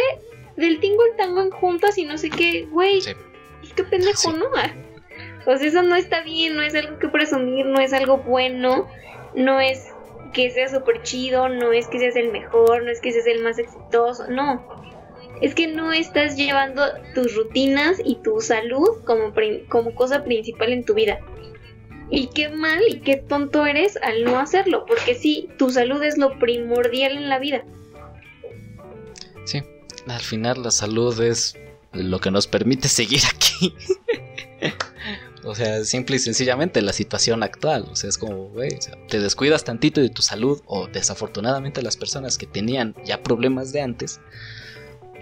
del tingo al tango en juntas y no sé qué, güey qué pendejo, ¿no? Pues eso no está bien, no es algo que presumir, no es algo bueno, no es que sea súper chido, no es que seas el mejor, no es que seas el más exitoso, no. Es que no estás llevando tus rutinas y tu salud como, como cosa principal en tu vida. Y qué mal y qué tonto eres al no hacerlo, porque sí, tu salud es lo primordial en la vida. Sí, al final la salud es lo que nos permite seguir aquí. o sea, simple y sencillamente la situación actual. O sea, es como, güey, te descuidas tantito de tu salud o desafortunadamente las personas que tenían ya problemas de antes,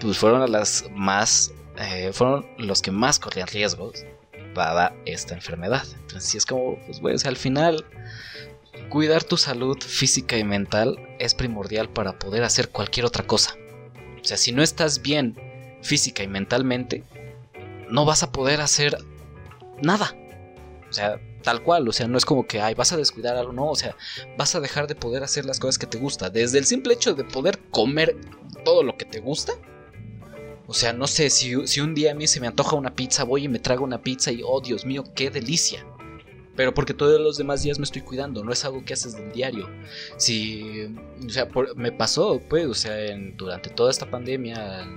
pues fueron las más, eh, fueron los que más corrían riesgos dada esta enfermedad. Entonces, sí es como, pues, güey, o sea, al final cuidar tu salud física y mental es primordial para poder hacer cualquier otra cosa. O sea, si no estás bien física y mentalmente, no vas a poder hacer nada. O sea, tal cual, o sea, no es como que, ay, vas a descuidar algo, no, o sea, vas a dejar de poder hacer las cosas que te gusta. Desde el simple hecho de poder comer todo lo que te gusta. O sea, no sé, si, si un día a mí se me antoja una pizza, voy y me trago una pizza y, oh, Dios mío, qué delicia. Pero porque todos los demás días me estoy cuidando, no es algo que haces del diario. Si, o sea, me pasó, pues, o sea, durante toda esta pandemia,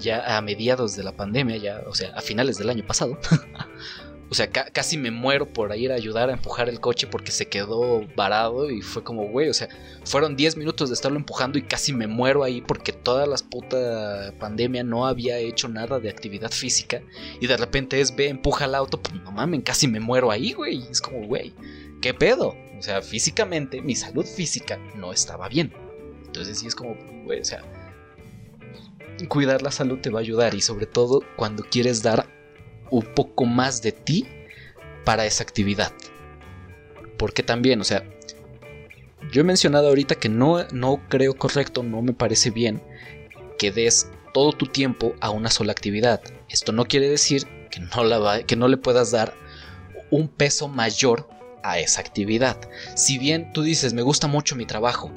ya a mediados de la pandemia, ya, o sea, a finales del año pasado, O sea, ca- casi me muero por ir a ayudar a empujar el coche porque se quedó varado y fue como, güey, o sea, fueron 10 minutos de estarlo empujando y casi me muero ahí porque toda la puta pandemia no había hecho nada de actividad física y de repente es, ve, empuja el auto, pues no mames, casi me muero ahí, güey. Es como, güey, ¿qué pedo? O sea, físicamente, mi salud física no estaba bien. Entonces sí es como, güey, o sea, cuidar la salud te va a ayudar y sobre todo cuando quieres dar un poco más de ti para esa actividad. Porque también, o sea, yo he mencionado ahorita que no, no creo correcto, no me parece bien que des todo tu tiempo a una sola actividad. Esto no quiere decir que no, la que no le puedas dar un peso mayor a esa actividad. Si bien tú dices, me gusta mucho mi trabajo,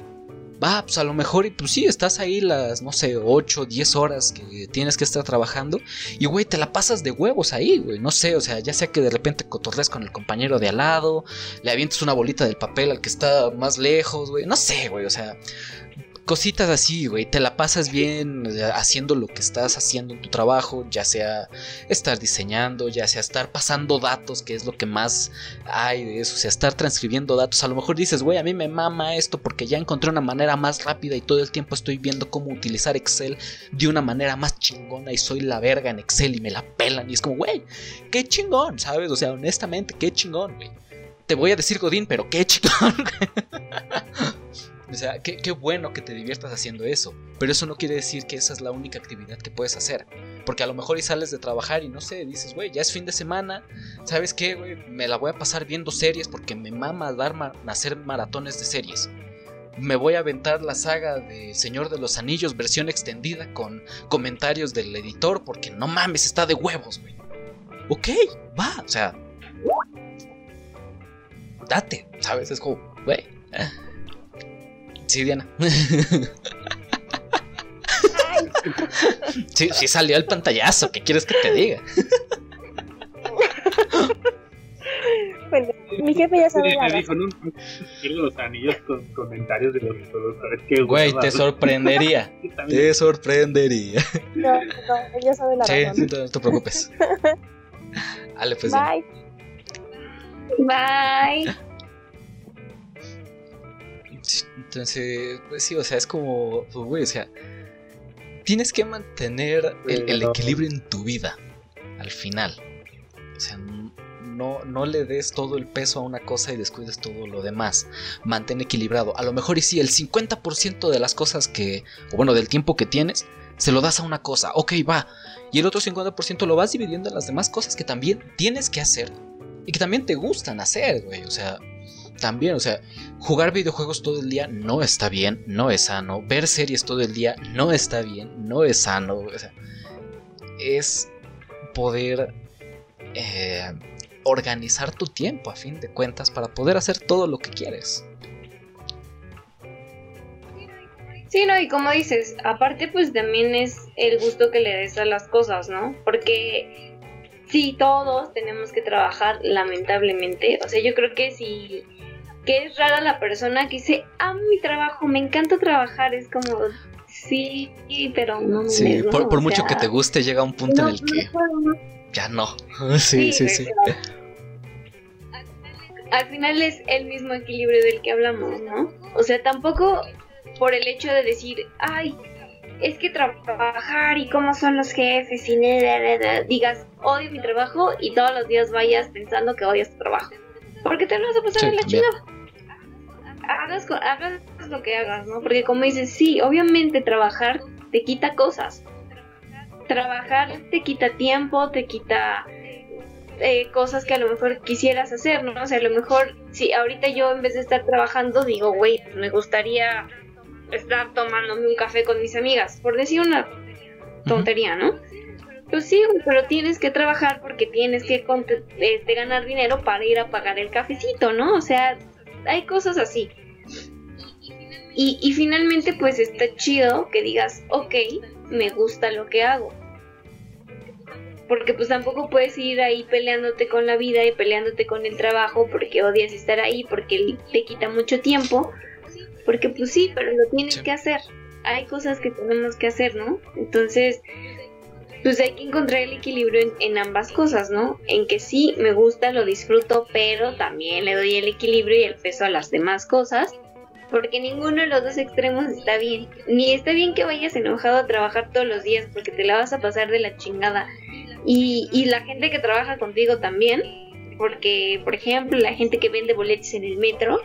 va, pues a lo mejor, y pues sí, estás ahí las, no sé, 8, 10 horas que tienes que estar trabajando, y güey, te la pasas de huevos ahí, güey, no sé, o sea, ya sea que de repente cotorres con el compañero de al lado, le avientes una bolita del papel al que está más lejos, güey, no sé, güey, o sea, cositas así, güey, te la pasas bien haciendo lo que estás haciendo en tu trabajo, ya sea estar diseñando, ya sea estar pasando datos, que es lo que más hay de eso, o sea, estar transcribiendo datos, a lo mejor dices, güey, a mí me mama esto porque ya encontré una manera más rápida y todo el tiempo estoy viendo cómo utilizar Excel de una manera más chingona y soy la verga en Excel y me la pelan y es como, güey, qué chingón, ¿sabes? O sea, honestamente, qué chingón, güey. Te voy a decir Godín, pero qué chingón. O sea, qué, qué bueno que te diviertas haciendo eso. Pero eso no quiere decir que esa es la única actividad que puedes hacer. Porque a lo mejor y sales de trabajar y no sé, dices, güey, ya es fin de semana. ¿Sabes qué, güey? Me la voy a pasar viendo series porque me mama dar ma- hacer maratones de series. Me voy a aventar la saga de Señor de los Anillos versión extendida con comentarios del editor porque no mames, está de huevos, güey. Ok, va, o sea. Date, ¿sabes? Es como, güey. Sí, Diana. sí, sí salió el pantallazo. ¿Qué quieres que te diga? Bueno, mi jefe ya sabe me dijo, no, quiero los anillos con comentarios de los productores. Qué Güey, te sorprendería. Te sorprendería. No, no, él ya sabe la Sí, razón. no te preocupes. Dale, pues. Bye. Bye. Entonces, pues sí, o sea, es como, pues, güey, o sea, tienes que mantener el, equilibrio en tu vida al final. O sea, no, no le des todo el peso a una cosa y descuides todo lo demás. Mantén equilibrado. A lo mejor y sí, el 50% de las cosas que, o bueno, del tiempo que tienes, se lo das a una cosa. Ok, va. Y el otro 50% lo vas dividiendo en las demás cosas que también tienes que hacer y que también te gustan hacer, güey. O sea, también, o sea, jugar videojuegos todo el día no está bien, no es sano. Ver series todo el día no está bien, no es sano. O sea, es poder eh, organizar tu tiempo a fin de cuentas para poder hacer todo lo que quieres. Sí, no, y como dices, aparte pues también es el gusto que le des a las cosas, ¿no? Porque sí, todos tenemos que trabajar lamentablemente. O sea, yo creo que si que es rara la persona que dice, amo mi trabajo, me encanta trabajar, es como, sí, pero no me Sí, ¿no? por, mucho sea, que te guste, llega un punto no, en el que no ya no. Sí, sí, sí. Al final es el mismo equilibrio del que hablamos, ¿no? O sea, tampoco por el hecho de decir, ay, es que trabajar y cómo son los jefes y ne", digas, odio mi trabajo y todos los días vayas pensando que odias tu trabajo. Porque te lo vas a pasar Sí, en la chingada. Hagas, lo que hagas, ¿no? Porque como dices, sí, obviamente trabajar te quita cosas. Trabajar te quita tiempo, te quita eh, cosas que a lo mejor quisieras hacer, ¿no? O sea, a lo mejor, si ahorita yo en vez de estar trabajando digo, güey, me gustaría estar tomándome un café con mis amigas, por decir una tontería, ¿no? Pues sí, güey, pero tienes que trabajar porque tienes que este, ganar dinero para ir a pagar el cafecito, ¿no? O sea, hay cosas así. Y, y finalmente, pues está chido que digas, ok, me gusta lo que hago. Porque pues tampoco puedes ir ahí peleándote con la vida y peleándote con el trabajo porque odias estar ahí, porque te quita mucho tiempo. Porque pues sí, pero lo tienes Sí. que hacer. Hay cosas que tenemos que hacer, ¿no? Entonces, pues hay que encontrar el equilibrio en, en, ambas cosas, ¿no? En que sí, me gusta, lo disfruto, pero también le doy el equilibrio y el peso a las demás cosas, porque ninguno de los dos extremos está bien. Ni está bien que vayas enojado a trabajar todos los días, porque te la vas a pasar de la chingada. Y, y la gente que trabaja contigo también, porque, por ejemplo, la gente que vende boletos en el metro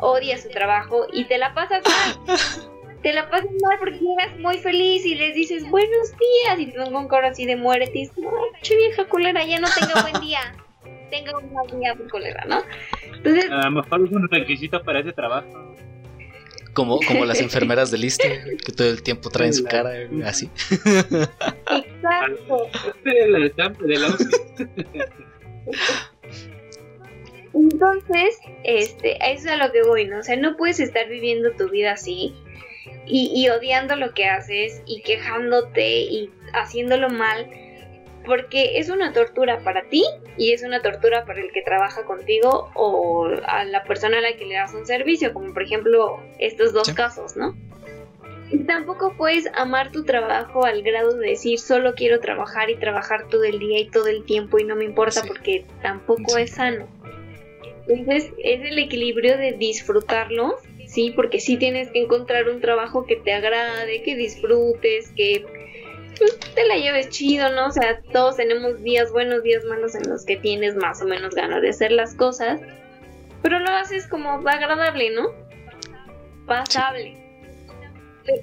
odia su trabajo y te la pasas mal. te la pasas mal porque llegas muy feliz y les dices buenos días y te dan un coro así de muerte y dices, che vieja culera, ya no tenga buen día. Tenga un mal día por culera, ¿no? Entonces, A lo mejor es un requisito para ese trabajo. Como, como las enfermeras del ISTE, que todo el tiempo traen su cara así. exacto. Este es el estampe de la Entonces, este, a eso es a lo que voy, ¿no? O sea, no puedes estar viviendo tu vida así y, y odiando lo que haces y quejándote y haciéndolo mal, porque es una tortura para ti y es una tortura para el que trabaja contigo o a la persona a la que le das un servicio, como por ejemplo estos dos Sí. casos, ¿no? Y tampoco puedes amar tu trabajo al grado de decir solo quiero trabajar y trabajar todo el día y todo el tiempo y no me importa Sí. porque tampoco Sí. es sano. Entonces es el equilibrio de disfrutarlo, sí, porque sí tienes que encontrar un trabajo que te agrade, que disfrutes, que pues, te la lleves chido, ¿no? O sea, todos tenemos días buenos, días malos en los que tienes más o menos ganas de hacer las cosas, pero lo haces como agradable, ¿no? Pasable.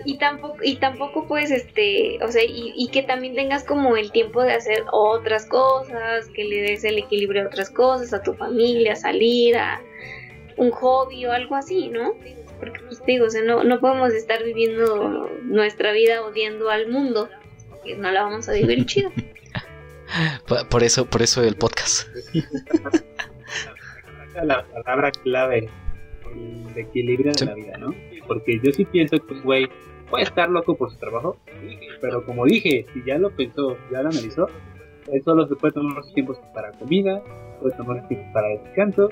Y tampoco, y tampoco puedes, este, o sea, y, y que también tengas como el tiempo de hacer otras cosas, que le des el equilibrio a otras cosas, a tu familia, salir, a un hobby o algo así, ¿no? Porque, pues digo, o sea, no, no podemos estar viviendo nuestra vida odiando al mundo, que no la vamos a vivir chido. Por por eso, por eso el podcast. la palabra clave el equilibrio de Sí. la vida, ¿no? Porque yo sí pienso que un güey puede estar loco por su trabajo, pero como dije, si ya lo pensó, ya lo analizó, él solo se puede tomar los tiempos para comida, puede tomar los tiempos para descanso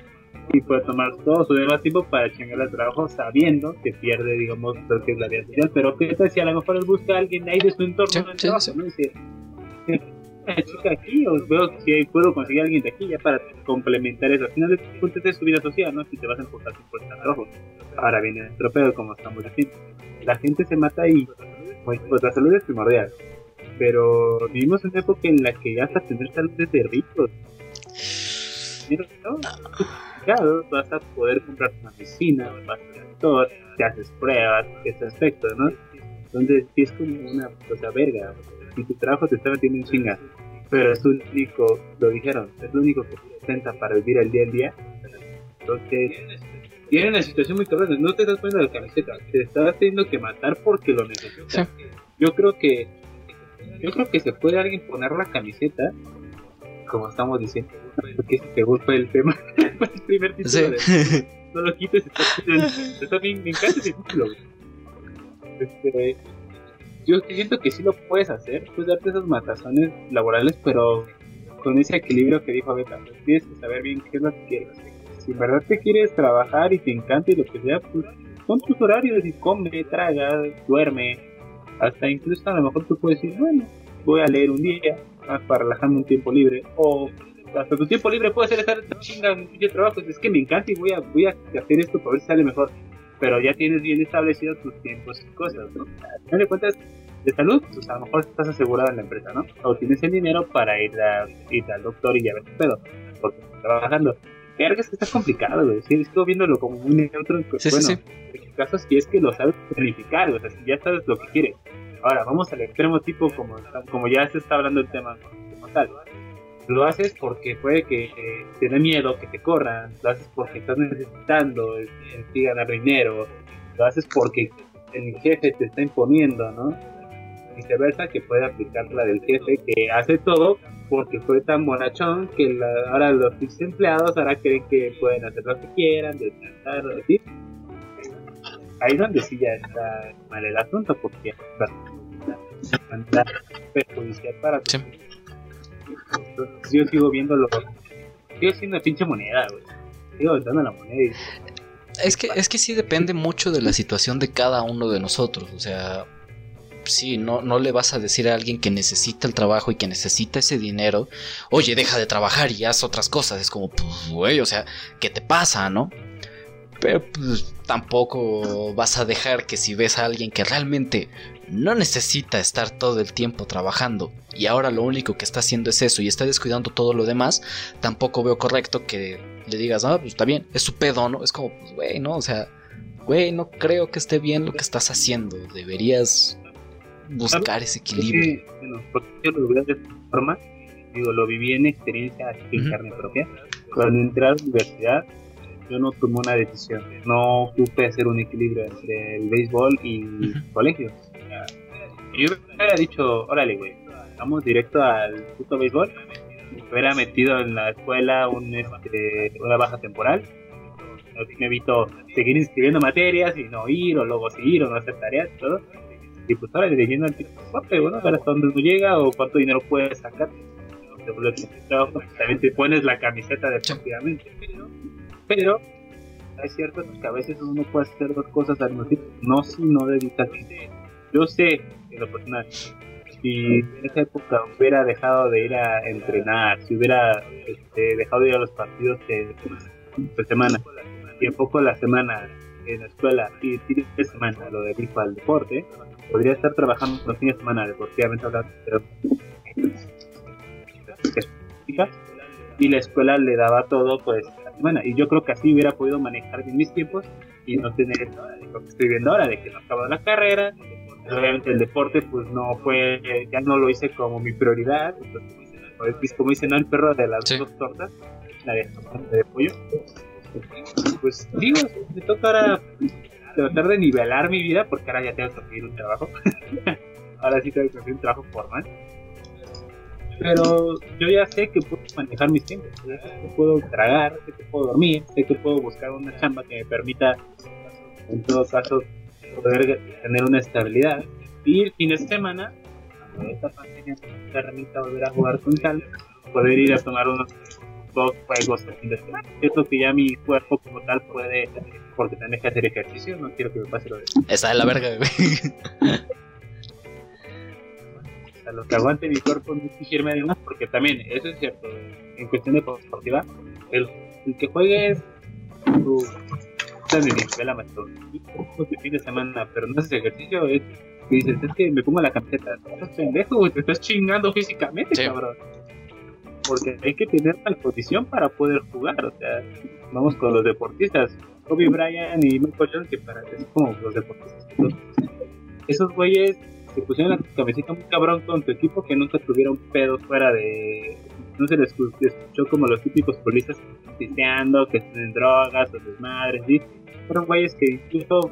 y puede tomar todo su demás tiempo para chingar el trabajo sabiendo que pierde, digamos, lo que es la vida social. Pero que tal si a lo mejor él busca a alguien ahí de su entorno Sí, sí, trabajo, sí. ¿no? Dice, una chica aquí, o veo si puedo conseguir a alguien de aquí ya para complementar eso. Al final de cuentas es su vida social, ¿no? Si te vas a enfocar por el trabajo. Ahora viene el tropeo, como estamos diciendo. La gente se mata y, pues, pues la salud es primordial. Pero vivimos en una época en la que hasta tener salud es de ricos. ¿no? Claro, vas a poder comprar una medicina, vas al doctor, te haces pruebas, ese aspecto, ¿no? Entonces, sí es como una cosa verga. Si tu trabajo te está metiendo en chinga, pero es único, lo dijeron, es lo único que te sustenta para vivir el día al día. Entonces, tiene una situación muy cabrona. No te estás poniendo la camiseta, te estás teniendo que matar porque lo necesitas. Yo creo que, yo creo que se puede alguien poner la camiseta, como estamos diciendo, porque según fue el tema, fue el primer título Sí. de no lo quites, está, bien, me encanta ese título. Este, yo siento que sí lo puedes hacer, puedes darte esos matazones laborales, pero con ese equilibrio que dijo Beta, pues tienes que saber bien qué es lo que quieres. Si en verdad te quieres trabajar y te encanta y lo que sea, pues son tus horarios y come, traga, duerme. Hasta incluso a lo mejor tú puedes decir, bueno, voy a leer un día para relajarme un tiempo libre. O hasta tu tiempo libre puede ser estar chinga un trabajo. Es que me encanta y voy a, voy a hacer esto para ver si sale mejor. Pero ya tienes bien establecidos tus tiempos y cosas, ¿no? Al final de cuentas, de salud, pues a lo mejor estás asegurado en la empresa, ¿no? O tienes el dinero para ir, a, ir al doctor y ya ver qué pedo, porque estás trabajando. Verga, es que está complicado, güey. Sí, estoy viéndolo como muy neutro. pues, Sí, sí, bueno, sí. en tu caso, si es que lo sabes planificar, o sea, si ya sabes lo que quieres. Ahora, vamos al extremo tipo, como, como ya se está hablando el tema como tal. Lo haces porque puede que eh, te dé miedo que te corran, lo haces porque estás necesitando eh, sí, ganar dinero, lo haces porque el jefe te está imponiendo, ¿no? Viceversa, que puede aplicar la del jefe que hace todo porque fue tan bonachón que la- ahora los empleados ahora creen que pueden hacer lo que quieran, descansar, así. Ahí es donde sí ya está mal el asunto porque va a andar perjudicial para Sí. entonces yo sigo viéndolo. Sigo siendo pinche moneda, güey. Sigo dando la moneda y Es que, es que sí depende mucho de la situación de cada uno de nosotros. O sea, sí, no, no le vas a decir a alguien que necesita el trabajo y que necesita ese dinero, oye, deja de trabajar y haz otras cosas. Es como, pues, güey, o sea, ¿qué te pasa, no? Pero pues tampoco vas a dejar que si ves a alguien que realmente no necesita estar todo el tiempo trabajando y ahora lo único que está haciendo es eso y está descuidando todo lo demás, tampoco veo correcto que le digas, ah, pues está bien, es su pedo, ¿no? Es como, pues, güey, ¿no? O sea, güey, no creo que esté bien lo que estás haciendo, deberías buscar ese equilibrio. Sí, bueno, porque yo lo veo de esta forma, digo, lo viví en experiencia en carne propia. Cuando entré a la universidad, yo no tomé una decisión, no supe hacer un equilibrio entre el béisbol y colegios. Yo hubiera dicho, órale, güey, vamos directo al puto béisbol. Me hubiera metido en la escuela un, este, una baja temporal. Así me evito seguir inscribiendo materias y no ir, o luego sí ir, o no hacer tareas y todo. Y pues ahora lleno el picote, bueno, ver hasta dónde uno llega o cuánto dinero puedes sacar. También te pones la camiseta deportivamente. Pero es cierto que a veces uno puede hacer dos cosas al mismo tiempo. No si no dedicas Yo sé, en lo personal, si en esa época hubiera dejado de ir a entrenar, si hubiera este, dejado de ir a los partidos de, semana, y enfoco la semana en la escuela y de semana lo dedico al deporte, podría estar trabajando los fines de semana deportivamente hablando, pero y la escuela le daba todo pues semana y yo creo que así hubiera podido manejar bien mis tiempos y no tener lo que estoy viendo ahora de que no acabo la carrera obviamente el deporte pues no fue ya no lo hice como mi prioridad entonces, pues, como dice no el perro de las Sí. dos tortas la de, de pollo. Pues digo me toca ahora tratar de nivelar mi vida porque ahora ya tengo que conseguir un trabajo. Ahora sí tengo que conseguir un trabajo formal pero yo ya sé que puedo manejar mis tiempos, sé que puedo tragar, sé que puedo dormir, sé que puedo buscar una chamba que me permita, en todo caso, poder tener una estabilidad. Y el fin de semana, cuando esta pandemia me permita volver a jugar con tal, poder ir a tomar unos dos juegos el fin de semana. Cierto que ya mi cuerpo como tal puede, porque tenés que hacer ejercicio, no quiero que me pase lo de Está de la verga, güey. A lo que aguante mi cuerpo no exigirme además, porque también, eso es cierto, en cuestión deportiva, el, el que juegues tu de escuela maestro, de fin de semana, pero no haces ejercicio, es que dices, es que me pongo la camiseta, estás pendejo, te estás chingando físicamente, Sí. cabrón. Porque hay que tener la condición para poder jugar, o sea, vamos con los deportistas, Kobe Bryant y Michael Jordan, que para es como los deportistas. Entonces, esos güeyes se pusieron la camiseta muy cabrón con tu equipo que nunca tuvieron pedos fuera de. No se les escu- escuchó como los típicos policías pisteando, que están en drogas o desmadres, ¿sí? Fueron güeyes que incluso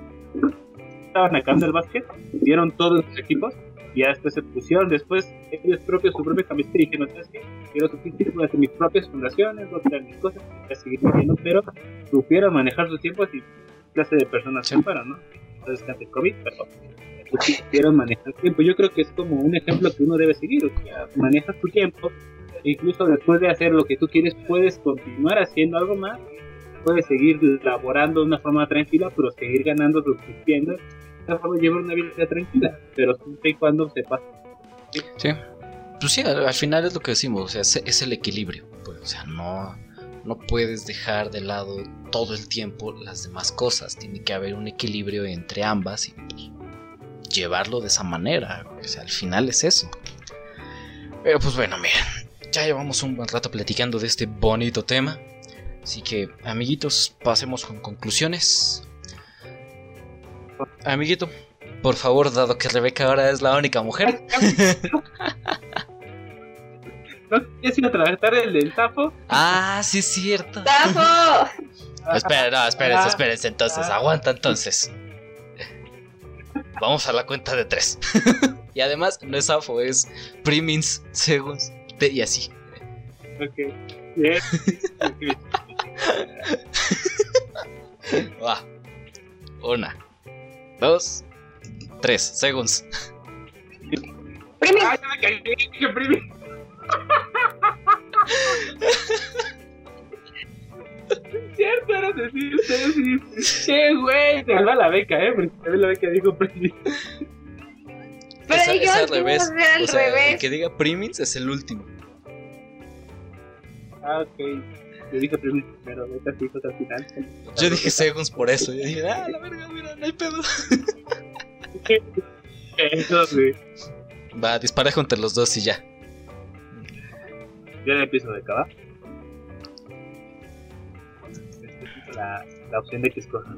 estaban acabando el básquet, dieron todos sus equipos y después se pusieron después ellos propios su propia camiseta y dijeron, ¿sabes qué? Quiero voy a hacer mis propias fundaciones, voy mis cosas, voy a seguir viviendo, pero supieron manejar sus tiempos y clase de personas que fueron, ¿no? Entonces, ante el COVID, pero supieron manejar el tiempo. Yo creo que es como un ejemplo que uno debe seguir, o sea, manejas tu tiempo, incluso después de hacer lo que tú quieres, puedes continuar haciendo algo más, puedes seguir laborando de una forma tranquila, pero seguir ganando, subsistiendo, de forma llevar una vida tranquila, pero siempre y cuando sepas Sí. Pues sí, al, al final es lo que decimos, o sea, es, es el equilibrio. Pues, o sea, no, no puedes dejar de lado todo el tiempo las demás cosas. Tiene que haber un equilibrio entre ambas y llevarlo de esa manera. O sea, al final es eso. Pero pues bueno, miren, ya llevamos un buen rato platicando de este bonito tema. Así que, amiguitos, pasemos con conclusiones. Amiguito, por favor, dado que Rebeca ahora es la única mujer, ¿No quieres ir a tratar el del sapo? Ah, sí es cierto. ¡Tafo! Espera, no, espérense, Ah. espérense entonces, Ah. aguanta entonces. Vamos a la cuenta de tres. y además, no es AFO, es Primins, Segunds, de- y así. Ok. Va. Una, dos, tres, Segunds. Primis, Cierto, era decir, ustedes sí. Qué güey, te salva la beca, eh, porque también la beca dijo primi. es, es dijimos al que revés. al O sea, el que diga Primins es el último. Ah, ok. Yo dije primero, primero, vete así, hijos al final. Yo dije Segunds por eso. Yo dije, ah, la verga, mira, no hay pedo. Eso, güey. Va, disparejo entre los dos y ya. Yo le empiezo de acabar. La, la opción de que escojan.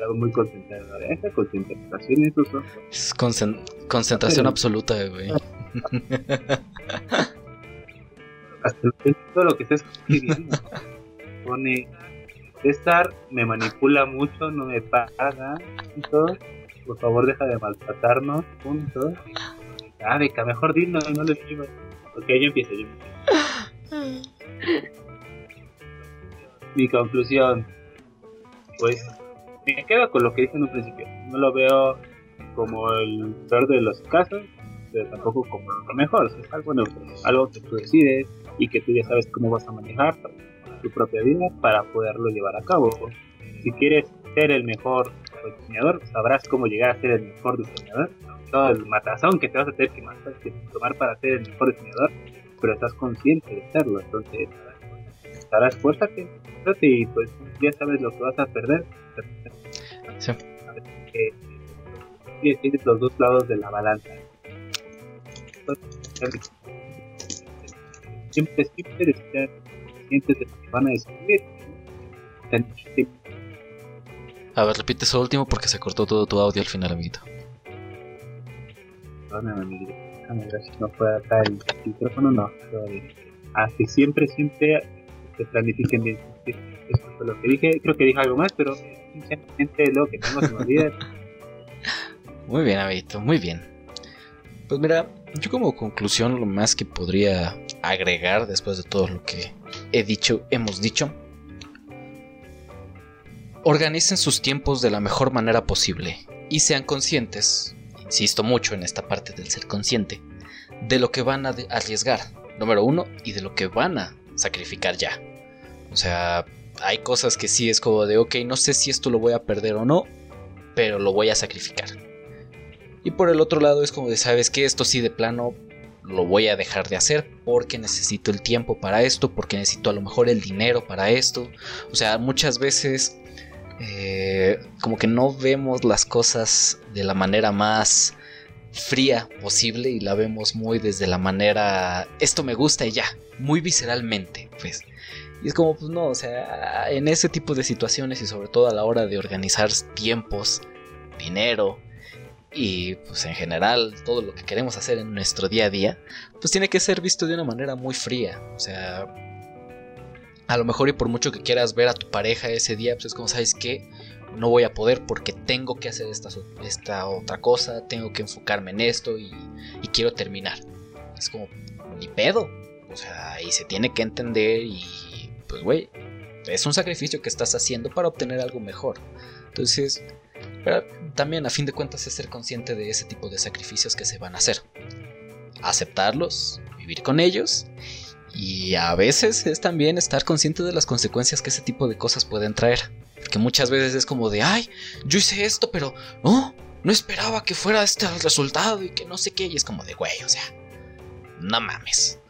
Algo muy concentrado. Esa concentración. Es concen- concentración absoluta, güey. Hasta el- todo lo que está escribiendo. Pone. César me manipula mucho, no me paga. Punto. Por favor, deja de maltratarnos. Punto. Ah, beca, mejor dilo y no lo escribas. Ok, yo empiezo, yo empiezo. Mi conclusión, pues me quedo con lo que dije en un principio. No lo veo como el peor de los casos, pero tampoco como lo mejor. O sea, es algo neutro, algo que tú decides y que tú ya sabes cómo vas a manejar tu propia vida para poderlo llevar a cabo. Si quieres ser el mejor diseñador, sabrás cómo llegar a ser el mejor diseñador. Todo el matazón que te vas a tener que, tomar para ser el mejor diseñador, pero estás consciente de serlo. Entonces, estarás fuérzate, fuérzate y pues ya sabes lo que vas a perder. Sí. Que que tienes los dos lados de la balanza. Siempre, siempre estar conscientes de lo que van a descubrir. A ver, repite eso último porque se cortó todo tu audio al final, amiguito. Perdóname, no fue acá el micrófono, no. Ah, que siempre, siempre planifiquen bien. Eso lo que dije. Creo que dije algo más, pero lo que. Muy bien, amiguito, muy bien. Pues mira, yo como conclusión lo más que podría agregar después de todo lo que he dicho, hemos dicho, organicen sus tiempos de la mejor manera posible y sean conscientes, insisto mucho en esta parte del ser consciente, de lo que van a arriesgar, número uno, y de lo que van a sacrificar ya. O sea, hay cosas que sí es como de, ok, no sé si esto lo voy a perder o no, pero lo voy a sacrificar. Y por el otro lado es como de, sabes que esto sí de plano lo voy a dejar de hacer porque necesito el tiempo para esto, porque necesito a lo mejor el dinero para esto. O sea, muchas veces eh, como que no vemos las cosas de la manera más fría posible y la vemos muy desde la manera, esto me gusta y ya, muy visceralmente, pues. Y es como, pues no, o sea, en ese tipo de situaciones y sobre todo a la hora de organizar tiempos, dinero, y pues en general todo lo que queremos hacer en nuestro día a día, pues tiene que ser visto de una manera muy fría. O sea, a lo mejor y por mucho que quieras ver a tu pareja ese día, pues es como, ¿sabes qué? No voy a poder porque tengo que hacer esta, esta otra cosa, tengo que enfocarme en esto y, y quiero terminar. Es como, ni pedo. O sea, y se tiene que entender y pues, güey, es un sacrificio que estás haciendo para obtener algo mejor. Entonces, también a fin de cuentas es ser consciente de ese tipo de sacrificios que se van a hacer. Aceptarlos, vivir con ellos y a veces es también estar consciente de las consecuencias que ese tipo de cosas pueden traer. Porque muchas veces es como de, ay, yo hice esto, pero no, no esperaba que fuera este el resultado y que no sé qué. Y es como de, güey, o sea, no mames.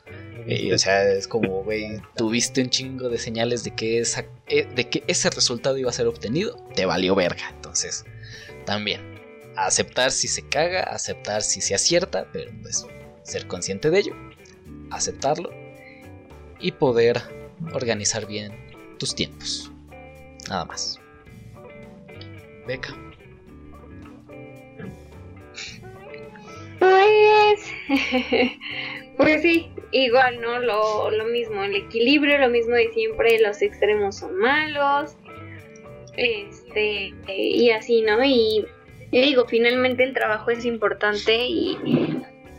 Y, o sea, es como, güey, tuviste un chingo de señales de que, esa, eh, de que ese resultado iba a ser obtenido, te valió verga. Entonces, también, aceptar si se caga, aceptar si se acierta, pero pues ser consciente de ello, aceptarlo y poder organizar bien tus tiempos. Nada más. Beca. Pues, pues sí, igual, ¿no? Lo, lo mismo, el equilibrio, lo mismo de siempre, los extremos son malos, este, y así, ¿no? Y, digo, finalmente el trabajo es importante y,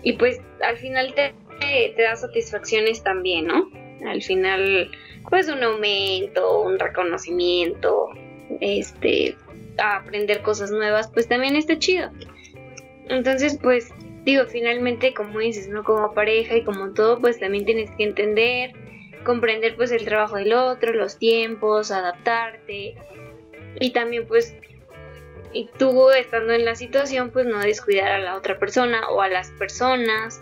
y pues al final te, te da satisfacciones también, ¿no? Al final, pues un aumento, un reconocimiento, este, aprender cosas nuevas, pues también está chido. Entonces, pues, digo, finalmente, como dices, ¿no? Como pareja y como todo, pues también tienes que entender, comprender pues el trabajo del otro, los tiempos, adaptarte. Y también pues y tú estando en la situación, pues no descuidar a la otra persona o a las personas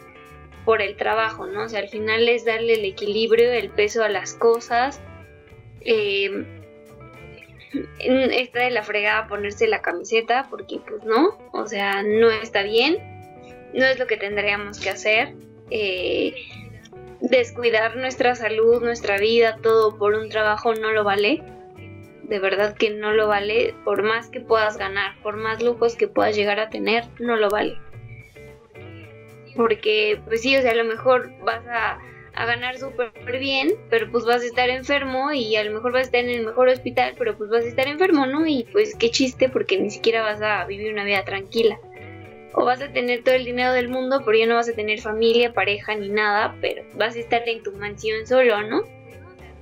por el trabajo, ¿no? O sea, al final es darle el equilibrio, el peso a las cosas. Eh, de la fregada ponerse la camiseta porque pues no, o sea, no está bien, no es lo que tendríamos que hacer. Eh, descuidar nuestra salud, nuestra vida, todo por un trabajo no lo vale. De verdad que no lo vale, por más que puedas ganar, por más lujos que puedas llegar a tener, no lo vale. Porque, pues sí, o sea, a lo mejor vas a, a ganar súper bien, pero pues vas a estar enfermo y a lo mejor vas a estar en el mejor hospital, pero pues vas a estar enfermo, ¿no? Y pues qué chiste porque ni siquiera vas a vivir una vida tranquila. O vas a tener todo el dinero del mundo, pero ya no vas a tener familia, pareja ni nada, pero vas a estar en tu mansión solo, ¿no?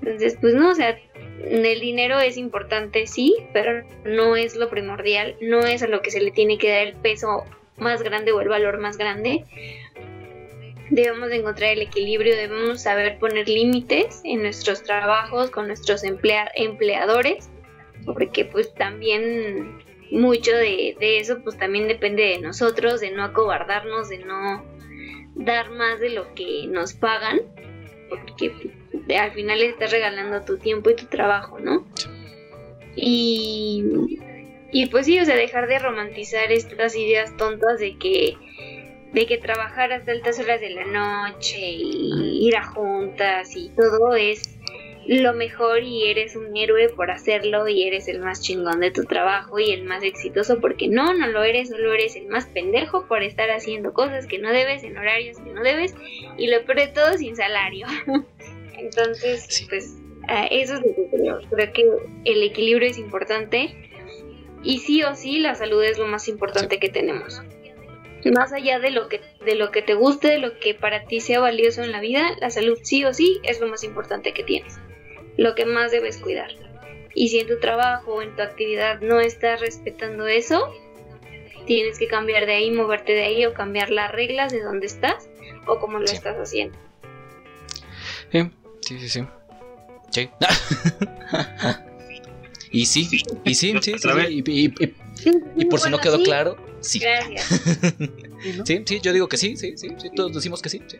Entonces, pues no, o sea, el dinero es importante, sí, pero no es lo primordial, no es a lo que se le tiene que dar el peso más grande o el valor más grande. Debemos encontrar el equilibrio, debemos saber poner límites en nuestros trabajos con nuestros empleadores, porque pues también mucho de, eso pues también depende de nosotros, de no acobardarnos, de no dar más de lo que nos pagan, porque al final le estás regalando tu tiempo y tu trabajo, ¿no? Y, y pues sí, o sea, dejar de romantizar estas ideas tontas de que de que trabajar hasta altas horas de la noche y ir a juntas y todo es lo mejor y eres un héroe por hacerlo y eres el más chingón de tu trabajo y el más exitoso porque no, no lo eres, solo eres el más pendejo por estar haciendo cosas que no debes en horarios que no debes y lo peor de todo sin salario. Entonces, pues eso es lo que creo. Creo que el equilibrio es importante y sí o sí la salud es lo más importante que tenemos. Más allá de lo que de lo que te guste, de lo que para ti sea valioso en la vida, la salud sí o sí es lo más importante que tienes lo que más debes cuidar. Y si en tu trabajo o en tu actividad no estás respetando eso, tienes que cambiar de ahí, moverte de ahí o cambiar las reglas de donde estás o cómo lo estás haciendo. Sí, sí, sí, sí. Sí. y sí, y sí, sí, sí, y, por si no quedó claro, sí. Gracias. sí, sí, yo digo que sí, sí, sí, sí, todos decimos que sí, sí,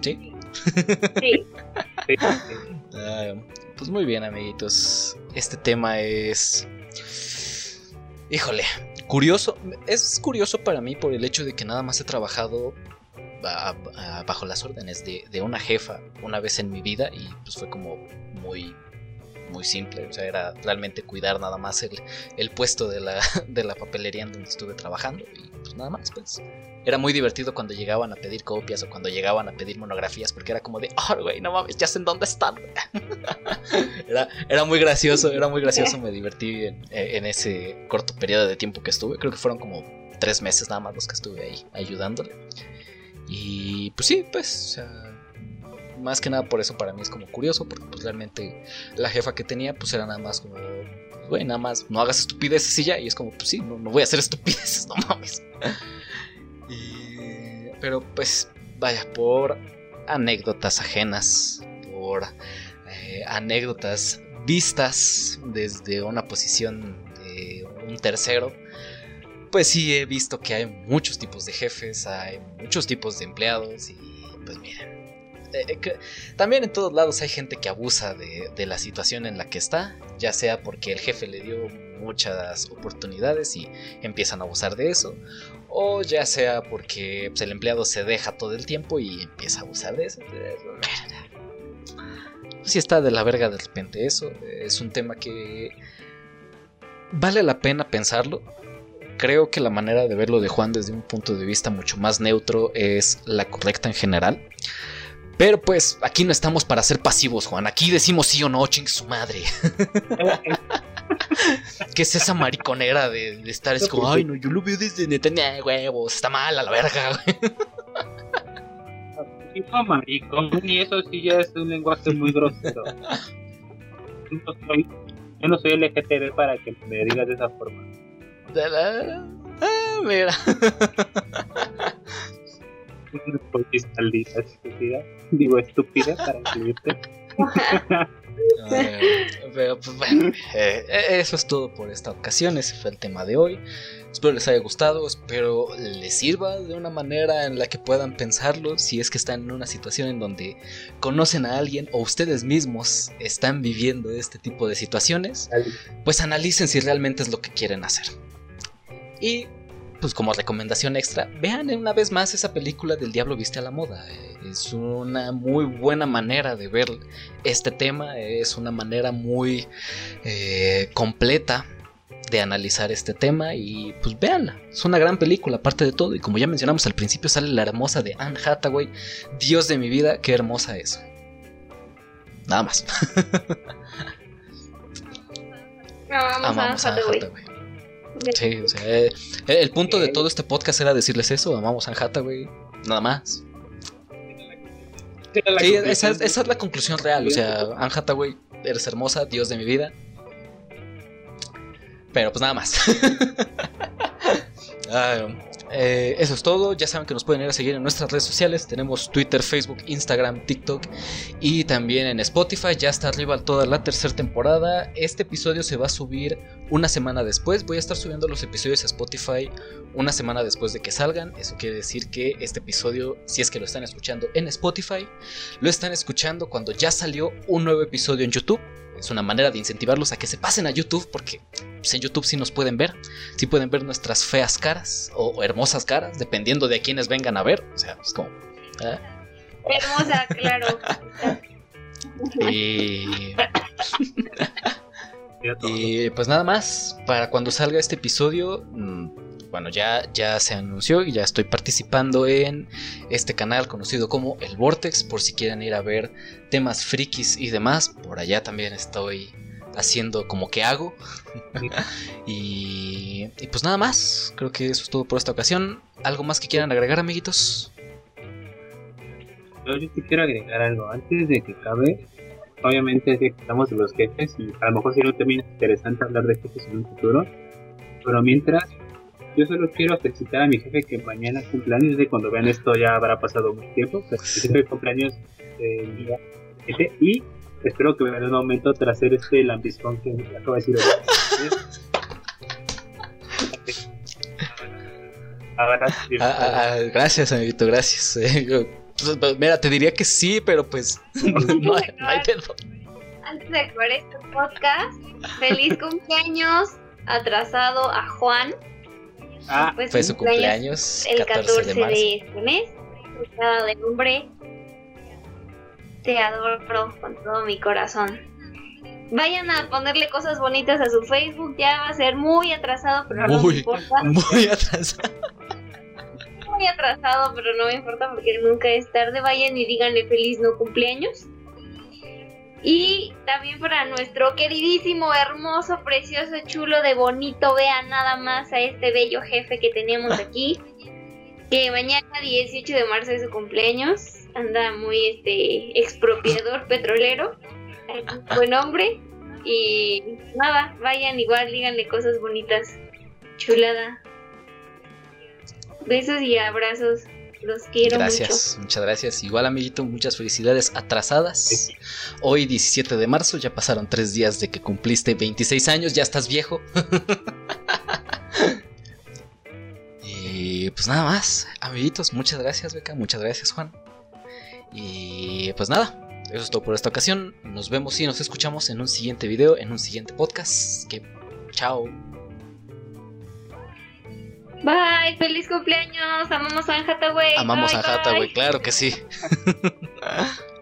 sí, sí. Sí. pues muy bien, amiguitos. Este tema es. Híjole, curioso. Es curioso para mí por el hecho de que nada más he trabajado bajo las órdenes de, de, una jefa una vez en mi vida y pues fue como muy muy simple, o sea, era realmente cuidar nada más el, el puesto de la, de la papelería en donde estuve trabajando y pues nada más, pues era muy divertido cuando llegaban a pedir copias o cuando llegaban a pedir monografías porque era como de, oh, güey, no mames, ya sé en dónde están. era, era, muy gracioso, era muy gracioso, me divertí en, en, ese corto periodo de tiempo que estuve, creo que fueron como tres meses nada más los que estuve ahí ayudándole. Y pues sí, pues, sea, más que nada por eso para mí es como curioso, porque pues realmente la jefa que tenía pues era nada más como, güey, nada más no hagas estupideces y ya, y es como, pues sí, no, voy a hacer estupideces, no mames. pero pues, vaya, por anécdotas ajenas, por eh, anécdotas vistas desde una posición de un tercero, pues sí he visto que hay muchos tipos de jefes, hay muchos tipos de empleados y pues miren, eh, también en todos lados hay gente que abusa de, la situación en la que está, ya sea porque el jefe le dio muchas oportunidades y empiezan a abusar de eso, o ya sea porque pues, el empleado se deja todo el tiempo y empieza a abusar de eso. Si está de la verga de repente eso, es un tema que vale la pena pensarlo. Creo que la manera de verlo de Juan desde un punto de vista mucho más neutro es la correcta en general. Pero pues aquí no estamos para ser pasivos, Juan. Aquí decimos sí o no, ching su madre. ¿Qué es esa mariconera de, estar es como, ay no, yo lo veo desde neta, huevos, está mal a la verga, Hijo maricón, y eso sí ya es un lenguaje muy grosero. Yo no soy, LGTB para que me digas de esa forma. Ah, mira. Porque maldita estúpida. Digo estúpida para. Eh, pero pues bueno, eh, eso es todo por esta ocasión. Ese fue el tema de hoy. Espero les haya gustado, espero les sirva de una manera en la que puedan pensarlo. Si es que están en una situación en donde conocen a alguien o ustedes mismos están viviendo este tipo de situaciones, pues analicen si realmente es lo que quieren hacer. Y pues como recomendación extra, vean una vez más esa película del Diablo Viste a la Moda. Es una muy buena manera de ver este tema, es una manera muy eh, completa de analizar este tema y pues véanla, es una gran película aparte de todo y como ya mencionamos al principio sale la hermosa de Anne Hathaway, Dios de mi vida, qué hermosa es. Nada más. amamos, a Anne Hathaway. Sí, o sea, eh, el punto de todo este podcast era decirles eso, amamos a Anne Hathaway, nada más. Sí, esa, esa, es la conclusión real, o sea, Anne Hathaway, eres hermosa, Dios de mi vida. Pero pues nada más. Ah, eh, eso es todo. Ya saben que nos pueden ir a seguir en nuestras redes sociales. Tenemos Twitter, Facebook, Instagram, TikTok y también en Spotify. Ya está arriba toda la tercera temporada. Este episodio se va a subir una semana después. Voy a estar subiendo los episodios a Spotify una semana después de que salgan. Eso quiere decir que este episodio, si es que lo están escuchando en Spotify, lo están escuchando cuando ya salió un nuevo episodio en YouTube es una manera de incentivarlos a que se pasen a YouTube porque pues, en YouTube sí nos pueden ver, sí pueden ver nuestras feas caras o, hermosas caras, dependiendo de a quienes vengan a ver. O sea, es como... ¿eh? Hermosa, claro. y... y pues nada más, para cuando salga este episodio... Mm, bueno, ya, ya se anunció y ya estoy participando en este canal conocido como El Vortex, por si quieren ir a ver temas frikis y demás, por allá también estoy haciendo como que hago. y, pues nada más, creo que eso es todo por esta ocasión. ¿Algo más que quieran agregar, amiguitos? Yo, yo quiero agregar algo antes de que acabe. Obviamente, estamos de los jefes y a lo mejor sería tema interesante hablar de jefes en un futuro. Pero mientras, yo solo quiero felicitar a mi jefe que mañana cumpleaños, de cuando vean esto ya habrá pasado mucho tiempo, pero mi jefe cumpleaños el día y espero que me den un aumento tras hacer este lambiscón que acabo de decir. Ah, ah, ah, gracias, amiguito, gracias. Pues, pues, mira, te diría que sí, pero pues no, hay, Antes de acabar este podcast, feliz cumpleaños atrasado a Juan. Ah, pues fue su cumpleaños, el 14, de, este mes. De nombre. Te adoro con todo mi corazón. Vayan a ponerle cosas bonitas a su Facebook, ya va a ser muy atrasado, pero no me importa. Muy atrasado. muy atrasado, pero no me importa porque nunca es tarde. Vayan y díganle feliz no cumpleaños. Y también para nuestro queridísimo, hermoso, precioso, chulo, de bonito, vean nada más a este bello jefe que tenemos aquí. Que mañana 18 de marzo es su cumpleaños. Anda muy este expropiador petrolero. Buen hombre. Y nada, vayan igual, díganle cosas bonitas. Chulada. Besos y abrazos. Los quiero gracias, muchas gracias. Igual, amiguito, muchas felicidades atrasadas. Hoy, 17 de marzo, ya pasaron tres días de que cumpliste 26 años, ya estás viejo. y pues nada más, amiguitos, muchas gracias, Beca, muchas gracias, Juan. Y pues nada, eso es todo por esta ocasión. Nos vemos y nos escuchamos en un siguiente video, en un siguiente podcast. Que chao. Bye, feliz cumpleaños. Amamos a Hathaway. Amamos a Hathaway, claro que sí.